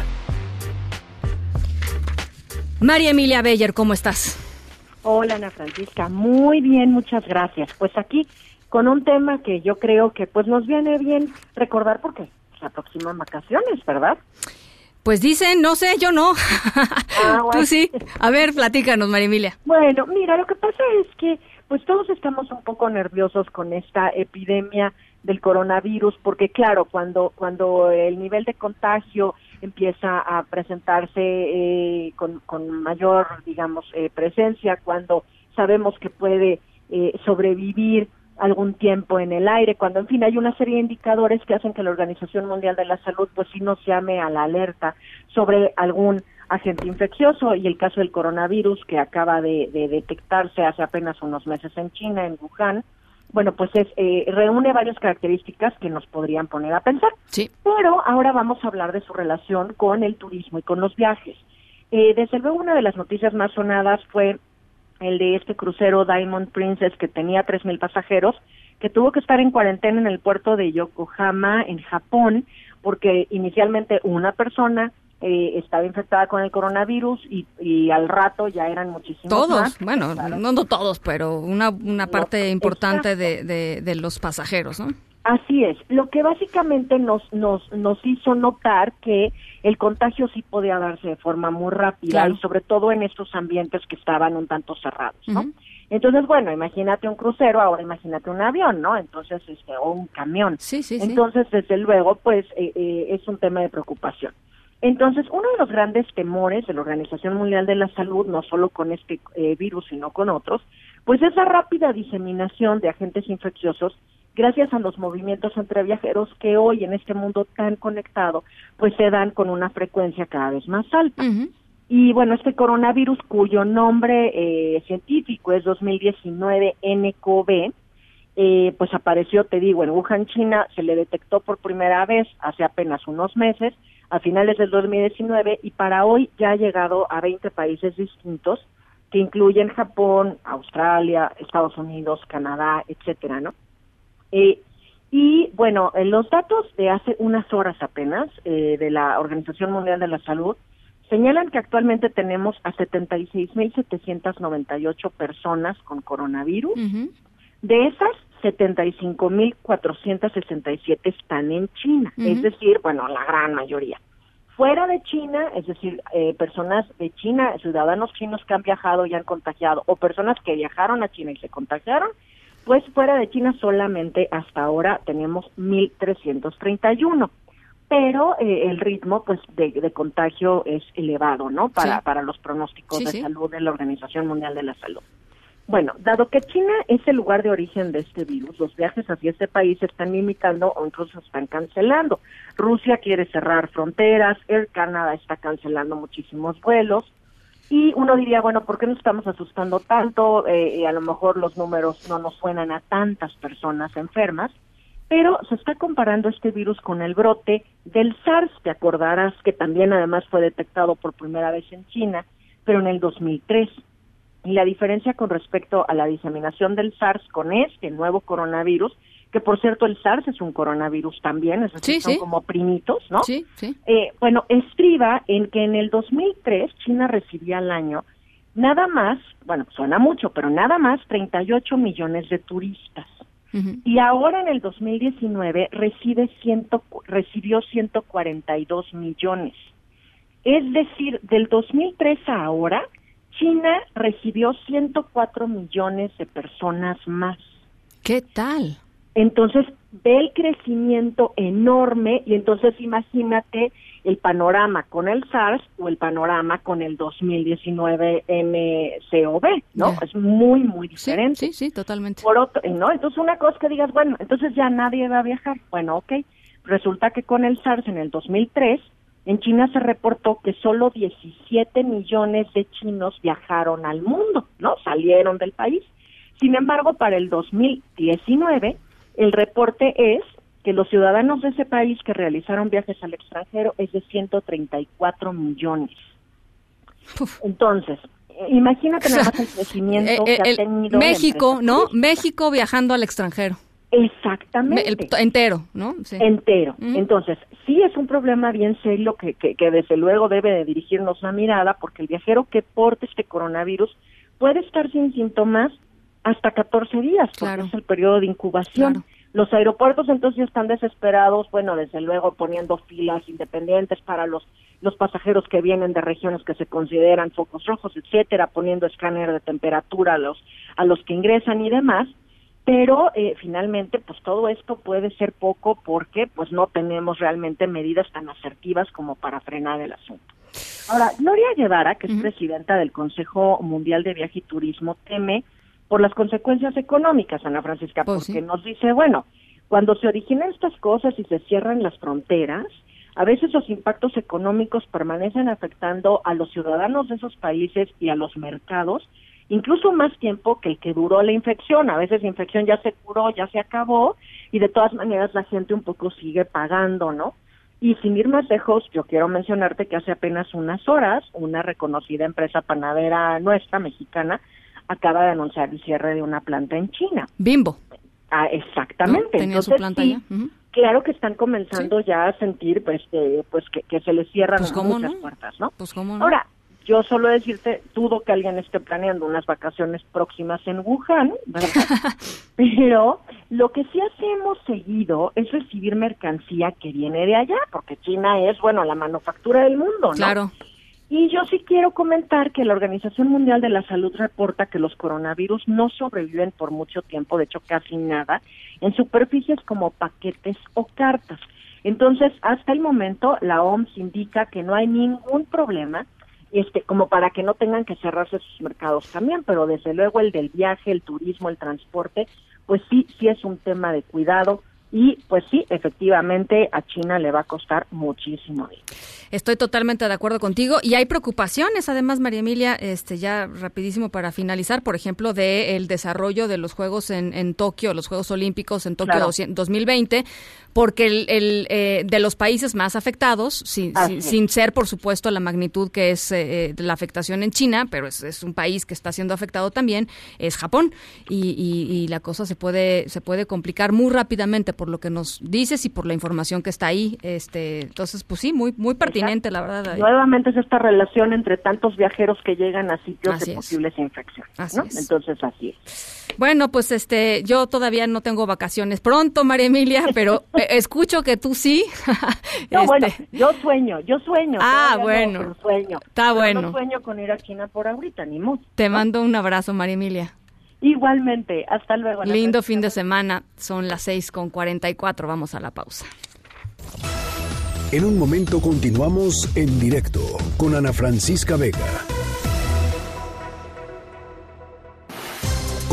María Emilia Beller, ¿cómo estás? Hola Ana Francisca, muy bien, muchas gracias. Pues aquí con un tema que yo creo que pues nos viene bien recordar porque se aproximan vacaciones, ¿verdad? Pues dicen, no sé, yo no. Ah, bueno. Tú sí. A ver, platícanos, María Emilia. Bueno, mira, lo que pasa es que pues todos estamos un poco nerviosos con esta epidemia del coronavirus porque claro, cuando cuando el nivel de contagio empieza a presentarse eh, con, con mayor, digamos, eh, presencia, cuando sabemos que puede eh, sobrevivir algún tiempo en el aire, cuando en fin hay una serie de indicadores que hacen que la Organización Mundial de la Salud pues sí nos llame a la alerta sobre algún agente infeccioso y el caso del coronavirus que acaba de, de detectarse hace apenas unos meses en China, en Wuhan, bueno, pues es, eh, reúne varias características que nos podrían poner a pensar. Sí. Pero ahora vamos a hablar de su relación con el turismo y con los viajes. Eh, desde luego, una de las noticias más sonadas fue el de este crucero Diamond Princess que tenía 3.000 pasajeros, que tuvo que estar en cuarentena en el puerto de Yokohama, en Japón, porque inicialmente una persona eh, estaba infectada con el coronavirus y, y al rato ya eran muchísimos Todos, más. bueno, no, no todos, pero una, una parte importante de, de, de los pasajeros, ¿no? Así es, lo que básicamente nos, nos, nos hizo notar que el contagio sí podía darse de forma muy rápida Claro. y sobre todo en estos ambientes que estaban un tanto cerrados, ¿no? Entonces, bueno, imagínate un crucero, ahora imagínate un avión, ¿no? Entonces, este, o un camión. Sí, sí, sí. Entonces, desde luego, pues, eh, eh, es un tema de preocupación. Entonces, uno de los grandes temores de la Organización Mundial de la Salud, no solo con este eh, virus, sino con otros, pues es la rápida diseminación de agentes infecciosos gracias a los movimientos entre viajeros que hoy en este mundo tan conectado, pues se dan con una frecuencia cada vez más alta. Y bueno, este coronavirus cuyo nombre eh, científico es 2019 NCoV, eh, pues apareció, te digo, en Wuhan, China, se le detectó por primera vez hace apenas unos meses, a finales del 2019, y para hoy ya ha llegado a 20 países distintos, que incluyen Japón, Australia, Estados Unidos, Canadá, etcétera, ¿no? Eh, y bueno, en los datos de hace unas horas apenas eh, de la Organización Mundial de la Salud señalan que actualmente tenemos a 76.798 personas con coronavirus. De esas, 75.467 están en China, es decir, bueno, la gran mayoría. Fuera de China, es decir, eh, personas de China, ciudadanos chinos que han viajado y han contagiado, o personas que viajaron a China y se contagiaron, pues fuera de China solamente hasta ahora tenemos 1.331 pero eh, el ritmo pues de, de contagio es elevado, ¿no? Para, Sí. para los pronósticos Sí, de sí. salud de la Organización Mundial de la Salud. Bueno, dado que China es el lugar de origen de este virus, los viajes hacia este país se están limitando o incluso se están cancelando. Rusia quiere cerrar fronteras, Air Canada está cancelando muchísimos vuelos. Y uno diría, bueno, ¿por qué nos estamos asustando tanto? Eh, y a lo mejor los números no nos suenan a tantas personas enfermas pero se está comparando este virus con el brote del SARS, te acordarás que también además fue detectado por primera vez en China, pero en el 2003. Y la diferencia con respecto a la diseminación del SARS con este nuevo coronavirus, que por cierto el SARS es un coronavirus también, es decir, Sí, son sí. como primitos, ¿no? Sí, sí. Eh, bueno, estriba en que en el 2003 China recibía al año nada más, bueno, suena mucho, pero nada más 38 millones de turistas. Y ahora en el 2019 recibe ciento, recibió 142 millones. Es decir, del 2003 a ahora, China recibió 104 millones de personas más. ¿Qué tal? Entonces, ve el crecimiento enorme y entonces imagínate el panorama con el SARS o el panorama con el 2019 MCOV, ¿no? Es muy, muy diferente. Sí, sí, totalmente. Por otro, ¿no? Entonces una cosa que digas, bueno, entonces ya nadie va a viajar. Bueno, ok. Resulta que con el SARS en el 2003, en China se reportó que solo 17 millones de chinos viajaron al mundo, ¿no? Salieron del país. Sin embargo, para el 2019, el reporte es que los ciudadanos de ese país que realizaron viajes al extranjero es de 134 millones. Entonces, eh, imagínate nada más el crecimiento Eh, eh, que ha tenido México, ¿no? México viajando al extranjero. Exactamente. El- entero, ¿no? Sí. entero. Entonces, sí es un problema bien serio que, que, que desde luego debe de dirigirnos la mirada porque el viajero que porte este coronavirus puede estar sin síntomas hasta 14 días, porque es el periodo de incubación. Los aeropuertos entonces están desesperados, bueno, desde luego poniendo filas independientes para los los pasajeros que vienen de regiones que se consideran focos rojos, etcétera, poniendo escáner de temperatura a los a los que ingresan y demás, pero eh, finalmente pues todo esto puede ser poco porque pues no tenemos realmente medidas tan asertivas como para frenar el asunto. Ahora, Gloria Guevara, que es presidenta del Consejo Mundial de Viaje y Turismo, teme por las consecuencias económicas, Ana Francisca, porque nos dice, bueno, cuando se originan estas cosas y se cierran las fronteras, a veces los impactos económicos permanecen afectando a los ciudadanos de esos países y a los mercados, incluso más tiempo que el que duró la infección. A veces la infección ya se curó, ya se acabó, y de todas maneras la gente un poco sigue pagando, ¿no? Y sin ir más lejos, yo quiero mencionarte que hace apenas unas horas, una reconocida empresa panadera nuestra, mexicana, acaba de anunciar el cierre de una planta en China. Bimbo. Ah, exactamente. ¿no? Tenía su planta sí, allá. Claro que están comenzando ya a sentir pues, que, pues que, que se les cierran Pues, ¿cómo muchas no? puertas, ¿no? Pues cómo no. Ahora, yo solo decirte, dudo que alguien esté planeando unas vacaciones próximas en Wuhan, ¿verdad? Pero lo que sí hacemos seguido es recibir mercancía que viene de allá, porque China es, bueno, la manufactura del mundo, ¿no? Claro. Y yo sí quiero comentar que la Organización Mundial de la Salud reporta que los coronavirus no sobreviven por mucho tiempo, de hecho casi nada, en superficies como paquetes o cartas. Entonces, hasta el momento, la OMS indica que no hay ningún problema, este, como para que no tengan que cerrarse sus mercados también, pero desde luego el del viaje, el turismo, el transporte, pues sí, sí es un tema de cuidado y pues sí, efectivamente a China le va a costar muchísimo dinero. Estoy totalmente de acuerdo contigo y hay preocupaciones, además, María Emilia, este ya rapidísimo para finalizar, por ejemplo, de el desarrollo de los Juegos en, en Tokio, los Juegos Olímpicos en Tokio Claro. 200 2020, porque el, el, eh, de los países más afectados, sin, ser, por supuesto, la magnitud que es eh, eh, la afectación en China, pero es, es un país que está siendo afectado también, es Japón y, y- y la cosa se puede se puede complicar muy rápidamente por lo que nos dices y por la información que está ahí, este, entonces, pues sí, muy muy pertinente, la verdad. Nuevamente es esta relación entre tantos viajeros que llegan a sitios Así de es. posibles infecciones, Así ¿no? es. Entonces así es. Bueno, pues este, yo todavía no tengo vacaciones pronto, María Emilia, pero escucho que tú sí. No, Este, bueno, yo sueño, yo sueño. Ah, no, bueno. sueño. Está Pero bueno. No sueño con ir a China por ahorita, ni mucho. Te mando un abrazo, María Emilia. Igualmente, hasta luego. Lindo fin de semana. Son las seis con 44. Vamos a la pausa. En un momento continuamos en directo con Ana Francisca Vega.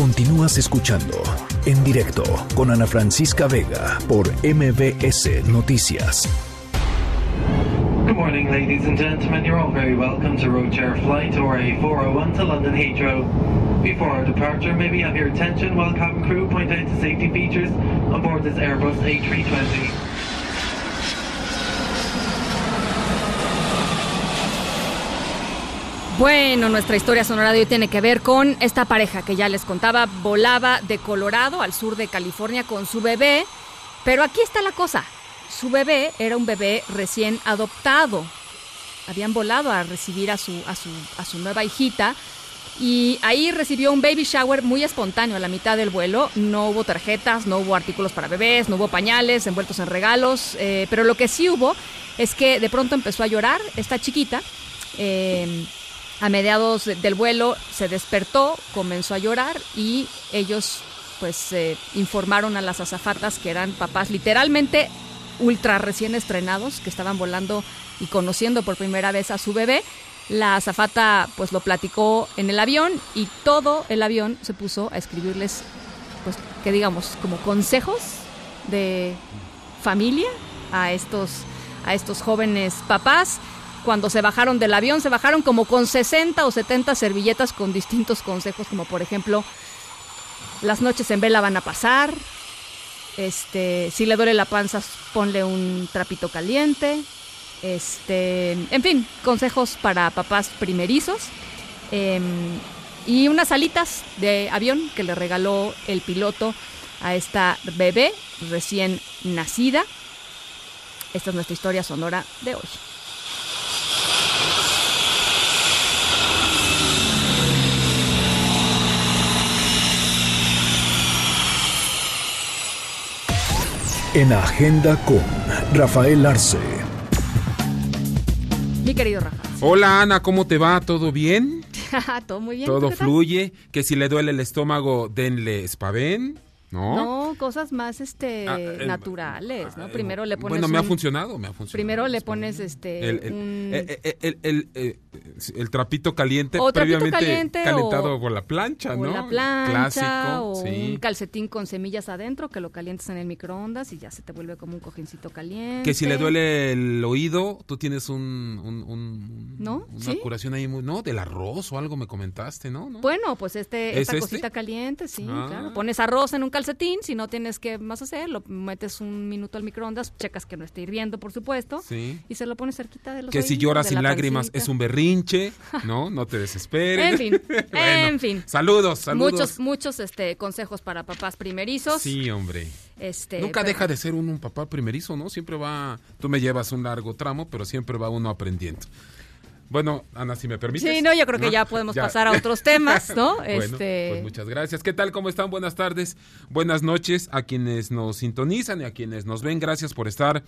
Continúas escuchando en directo con Ana Francisca Vega por MBS Noticias. Good morning, ladies and gentlemen. You're all very welcome to Roadshare Flight or a 401 to London Heathrow. Before our departure, may we have your attention while cabin crew point out the safety features on board this Airbus A320. Bueno, nuestra historia sonora de hoy tiene que ver con esta pareja que ya les contaba, volaba de Colorado al sur de California con su bebé, pero aquí está la cosa, su bebé era un bebé recién adoptado, habían volado a recibir a su, a su, a su nueva hijita y ahí recibió un baby shower muy espontáneo a la mitad del vuelo, no hubo tarjetas, no hubo artículos para bebés, no hubo pañales envueltos en regalos, eh, pero lo que sí hubo es que de pronto empezó a llorar esta chiquita. eh, a mediados de- del vuelo se despertó, comenzó a llorar y ellos pues informaron a las azafatas que eran papás literalmente ultra recién estrenados que estaban volando y conociendo por primera vez a su bebé. La azafata pues lo platicó en el avión y todo el avión se puso a escribirles pues que digamos como consejos de familia a estos a estos jóvenes papás. Cuando se bajaron del avión, se bajaron como con 60 o 70 servilletas con distintos consejos, como por ejemplo, las noches en vela van a pasar, este, si le duele la panza, ponle un trapito caliente, este, en fin, consejos para papás primerizos. em, y unas alitas de avión que le regaló el piloto a esta bebé recién nacida. Esta es nuestra historia sonora de hoy. En Agenda con Rafael Arce. Mi querido Rafa. Hola Ana, ¿cómo te va? ¿Todo bien? Todo muy bien. ¿tú ¿Todo qué tal? fluye? Que si le duele el estómago, denle Spaven, ¿no? No, cosas más este Ah, eh, naturales, ¿no? Primero le pones bueno, me ha un- funcionado, me ha funcionado. Primero le pones este El, el- un- el- el- trapito caliente O trapito previamente caliente calentado o- por la plancha, ¿no? la plancha Clásico, o sí. un calcetín con semillas adentro que lo calientes en el microondas y ya se te vuelve como un cojincito caliente. Que si le duele el oído, tú tienes un, un- un- ¿No? una ¿Sí? curación ahí, muy, ¿no? Del arroz o algo me comentaste, ¿no? ¿No? Bueno, pues este, ¿Es esta este? cosita caliente, sí, Ah. claro. Pones arroz en un calcetín, si no tienes que más hacer, lo metes un minuto al microondas, checas que no esté hirviendo, por supuesto, Sí. y se lo pones cerquita de los Que si lloras sin lágrimas pancita. es un berrinche, ¿no? No te desesperes. En fin, Bueno, en fin. Saludos, saludos. Muchos, muchos este, consejos para papás primerizos. Sí, hombre. Este, Nunca pero- deja de ser uno un papá primerizo, ¿no? Siempre va, tú me llevas un largo tramo, pero siempre va uno aprendiendo. Bueno, Ana, si me permites. Sí, no, yo creo que ya podemos pasar a otros temas, ¿no? bueno, Este- pues muchas gracias. ¿Qué tal? ¿Cómo están? Buenas tardes, buenas noches a quienes nos sintonizan y a quienes nos ven. Gracias por estar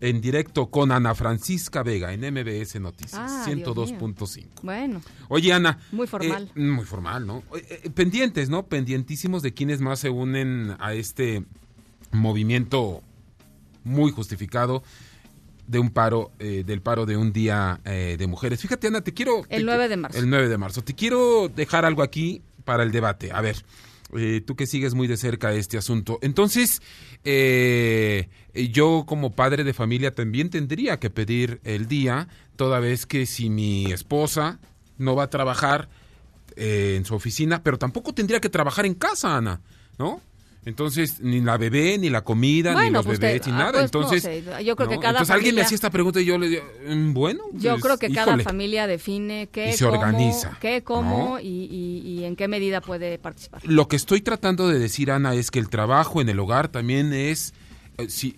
en directo con Ana Francisca Vega en MBS Noticias Ah, Dios mío. 102.5. Bueno, Oye, Ana. Muy formal. eh, muy formal, ¿no? Eh, eh, pendientes, ¿no? Pendientísimos de quienes más se unen a este movimiento muy justificado de un paro, eh, del paro de un día de mujeres. Fíjate, Ana, te quiero... El te- 9 de marzo. El 9 de marzo. Te quiero dejar algo aquí para el debate. A ver, eh, tú que sigues muy de cerca este asunto. Entonces, eh, yo como padre de familia también tendría que pedir el día, toda vez que si mi esposa no va a trabajar eh, en su oficina, pero tampoco tendría que trabajar en casa, Ana, ¿no? Entonces, ni la bebé, ni la comida, ni los pues bebés, ni ah, nada. pues, no Entonces, sé, yo creo que ¿no? cada Entonces alguien me hacía esta pregunta y yo le digo, mm, bueno, yo pues, creo que cada familia define qué, Y se cómo, organiza, qué, cómo ¿no? y, y- y en qué medida puede participar. Lo que estoy tratando de decir, Ana, es que el trabajo en el hogar también es eh, sí,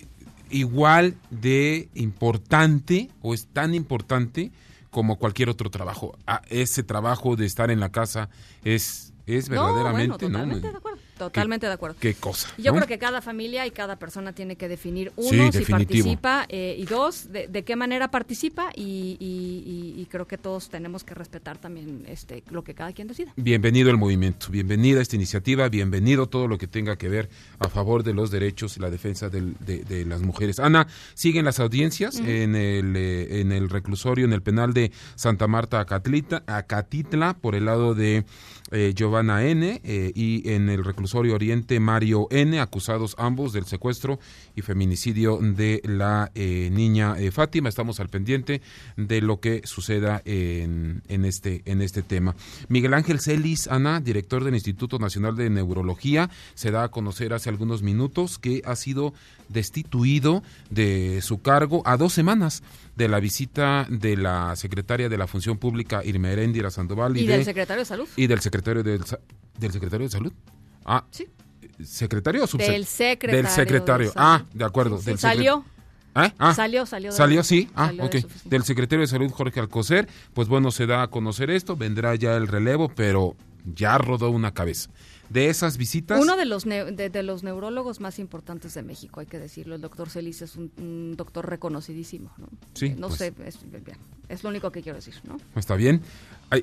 igual de importante o es tan importante como cualquier otro trabajo. Ah, ese trabajo de estar en la casa es, es No, verdaderamente, bueno, ¿no? totalmente de acuerdo. Totalmente de acuerdo. Qué cosa. Yo ¿no? creo que cada familia y cada persona tiene que definir, uno, Sí, si participa, eh, y dos, de, de qué manera participa, y, y- y- y creo que todos tenemos que respetar también este lo que cada quien decida. Bienvenido al movimiento, bienvenida a esta iniciativa, bienvenido todo lo que tenga que ver a favor de los derechos y la defensa del- de, de las mujeres. Ana, siguen las audiencias en, el, eh, en el reclusorio, en el penal de Santa Marta, Acatlita, Acatitla, por el lado de eh, Giovanna N. eh, y en el reclusorio Oriente Mario N., acusados ambos del secuestro y feminicidio de la eh, niña eh, Fátima. Estamos al pendiente de lo que suceda en, en este, en este tema. Miguel Ángel Celis, Ana, director del Instituto Nacional de Neurología, se da a conocer hace algunos minutos que ha sido destituido de su cargo a dos semanas de la visita de la secretaria de la Función Pública, Irma Heréndira Sandoval. Y, de- del secretario de Salud. y del secretario del, sa- del secretario de salud. Ah, Sí. ¿Secretario o subsecretario? Del secretario Del secretario. ah, de acuerdo. Sí, del salió. ¿Eh? Ah, Salió, salió de- Salió, sí. Ah, salió ok. Del secretario de salud, Jorge Alcocer. Pues bueno, se da a conocer esto. Vendrá ya el relevo, pero ya rodó una cabeza. De esas visitas. Uno de los, neu- de, de los neurólogos más importantes de México, hay que decirlo. El doctor Celis es un, un doctor reconocidísimo. ¿no? Sí, Eh, no pues. sé, es, es lo único que quiero decir. ¿no? Está bien.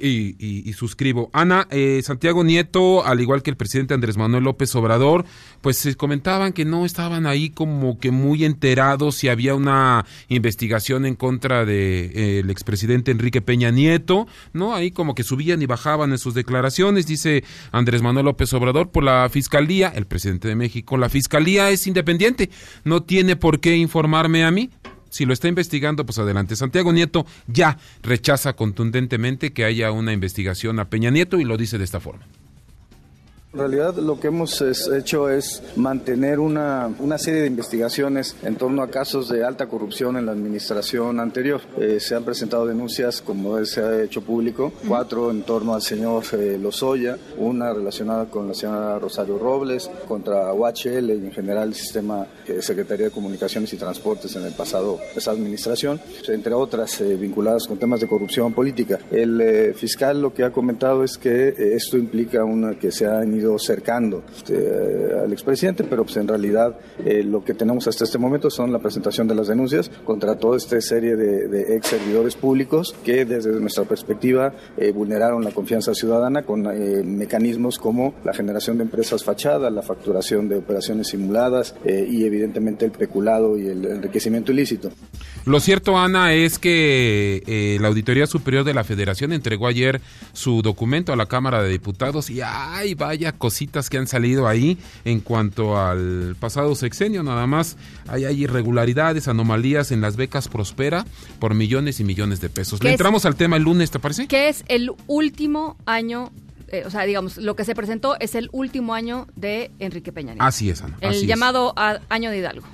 Y, y- y suscribo. Ana, eh, Santiago Nieto, al igual que el presidente Andrés Manuel López Obrador, pues se comentaban que no estaban ahí como que muy enterados si había una investigación en contra de eh, el expresidente Enrique Peña Nieto, ¿no? Ahí como que subían y bajaban en sus declaraciones, dice Andrés Manuel López Obrador, por la Fiscalía, el presidente de México, la Fiscalía es independiente, no tiene por qué informarme a mí. Si lo está investigando, pues adelante. Santiago Nieto ya rechaza contundentemente que haya una investigación a Peña Nieto y lo dice de esta forma. En realidad lo que hemos es- hecho es mantener una, una serie de investigaciones en torno a casos de alta corrupción en la administración anterior. Eh, se han presentado denuncias, como se ha hecho público, cuatro en torno al señor eh, Lozoya, una relacionada con la señora Rosario Robles, contra UHL y en general el sistema eh, Secretaría de Comunicaciones y Transportes en el pasado, esa administración, entre otras eh, vinculadas con temas de corrupción política. El eh, fiscal lo que ha comentado es que esto implica una, que se ido cercando eh, al expresidente, pero pues en realidad eh, lo que tenemos hasta este momento son la presentación de las denuncias contra toda esta serie de, ex servidores públicos que desde nuestra perspectiva eh, vulneraron la confianza ciudadana con eh, mecanismos como la generación de empresas fachadas, la facturación de operaciones simuladas y evidentemente el peculado y el enriquecimiento ilícito. Lo cierto, Ana, es que eh, la Auditoría Superior de la Federación entregó ayer su documento a la Cámara de Diputados y ay, vaya cositas que han salido ahí en cuanto al pasado sexenio. Nada más hay, hay irregularidades, anomalías en las becas Prospera por millones y millones de pesos. ¿Qué Le es? entramos al tema el lunes, ¿te parece? que es el último año, eh, o sea, digamos, lo que se presentó es el último año de Enrique Peña Nieto. Así es, Ana. el así llamado a- año de Hidalgo.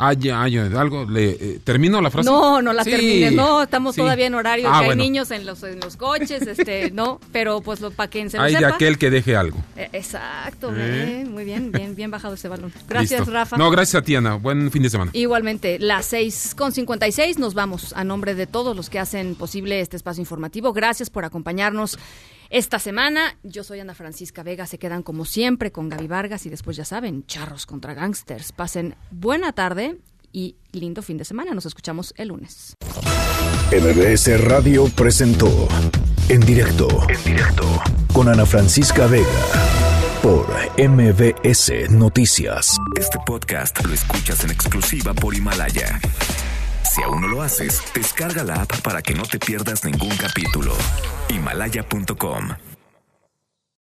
Ay, ay, algo. Le, eh, ¿Termino la frase? No, no la Sí. termines. No, estamos Sí. todavía en horario. Ah, que bueno. Hay niños en los, en los coches, este, no, pero pues lo, para quien se lo Hay de sepa. aquel que deje algo. Eh, exacto, ¿Eh? bien, muy bien, bien, bien bajado ese balón. Gracias, Listo. Rafa. No, gracias a ti, Ana. Buen fin de semana. Igualmente, las 6 con 56 nos vamos a nombre de todos los que hacen posible este espacio informativo. Gracias por acompañarnos esta semana. Yo soy Ana Francisca Vega. Se quedan como siempre con Gaby Vargas y después ya saben, charros contra gangsters. Pasen buena tarde y lindo fin de semana. Nos escuchamos el lunes. MBS Radio presentó En directo, en directo, con Ana Francisca Vega, por MBS Noticias. Este podcast lo escuchas en exclusiva por Himalaya. Si aún no lo haces, descarga la app para que no te pierdas ningún capítulo. Himalaya.com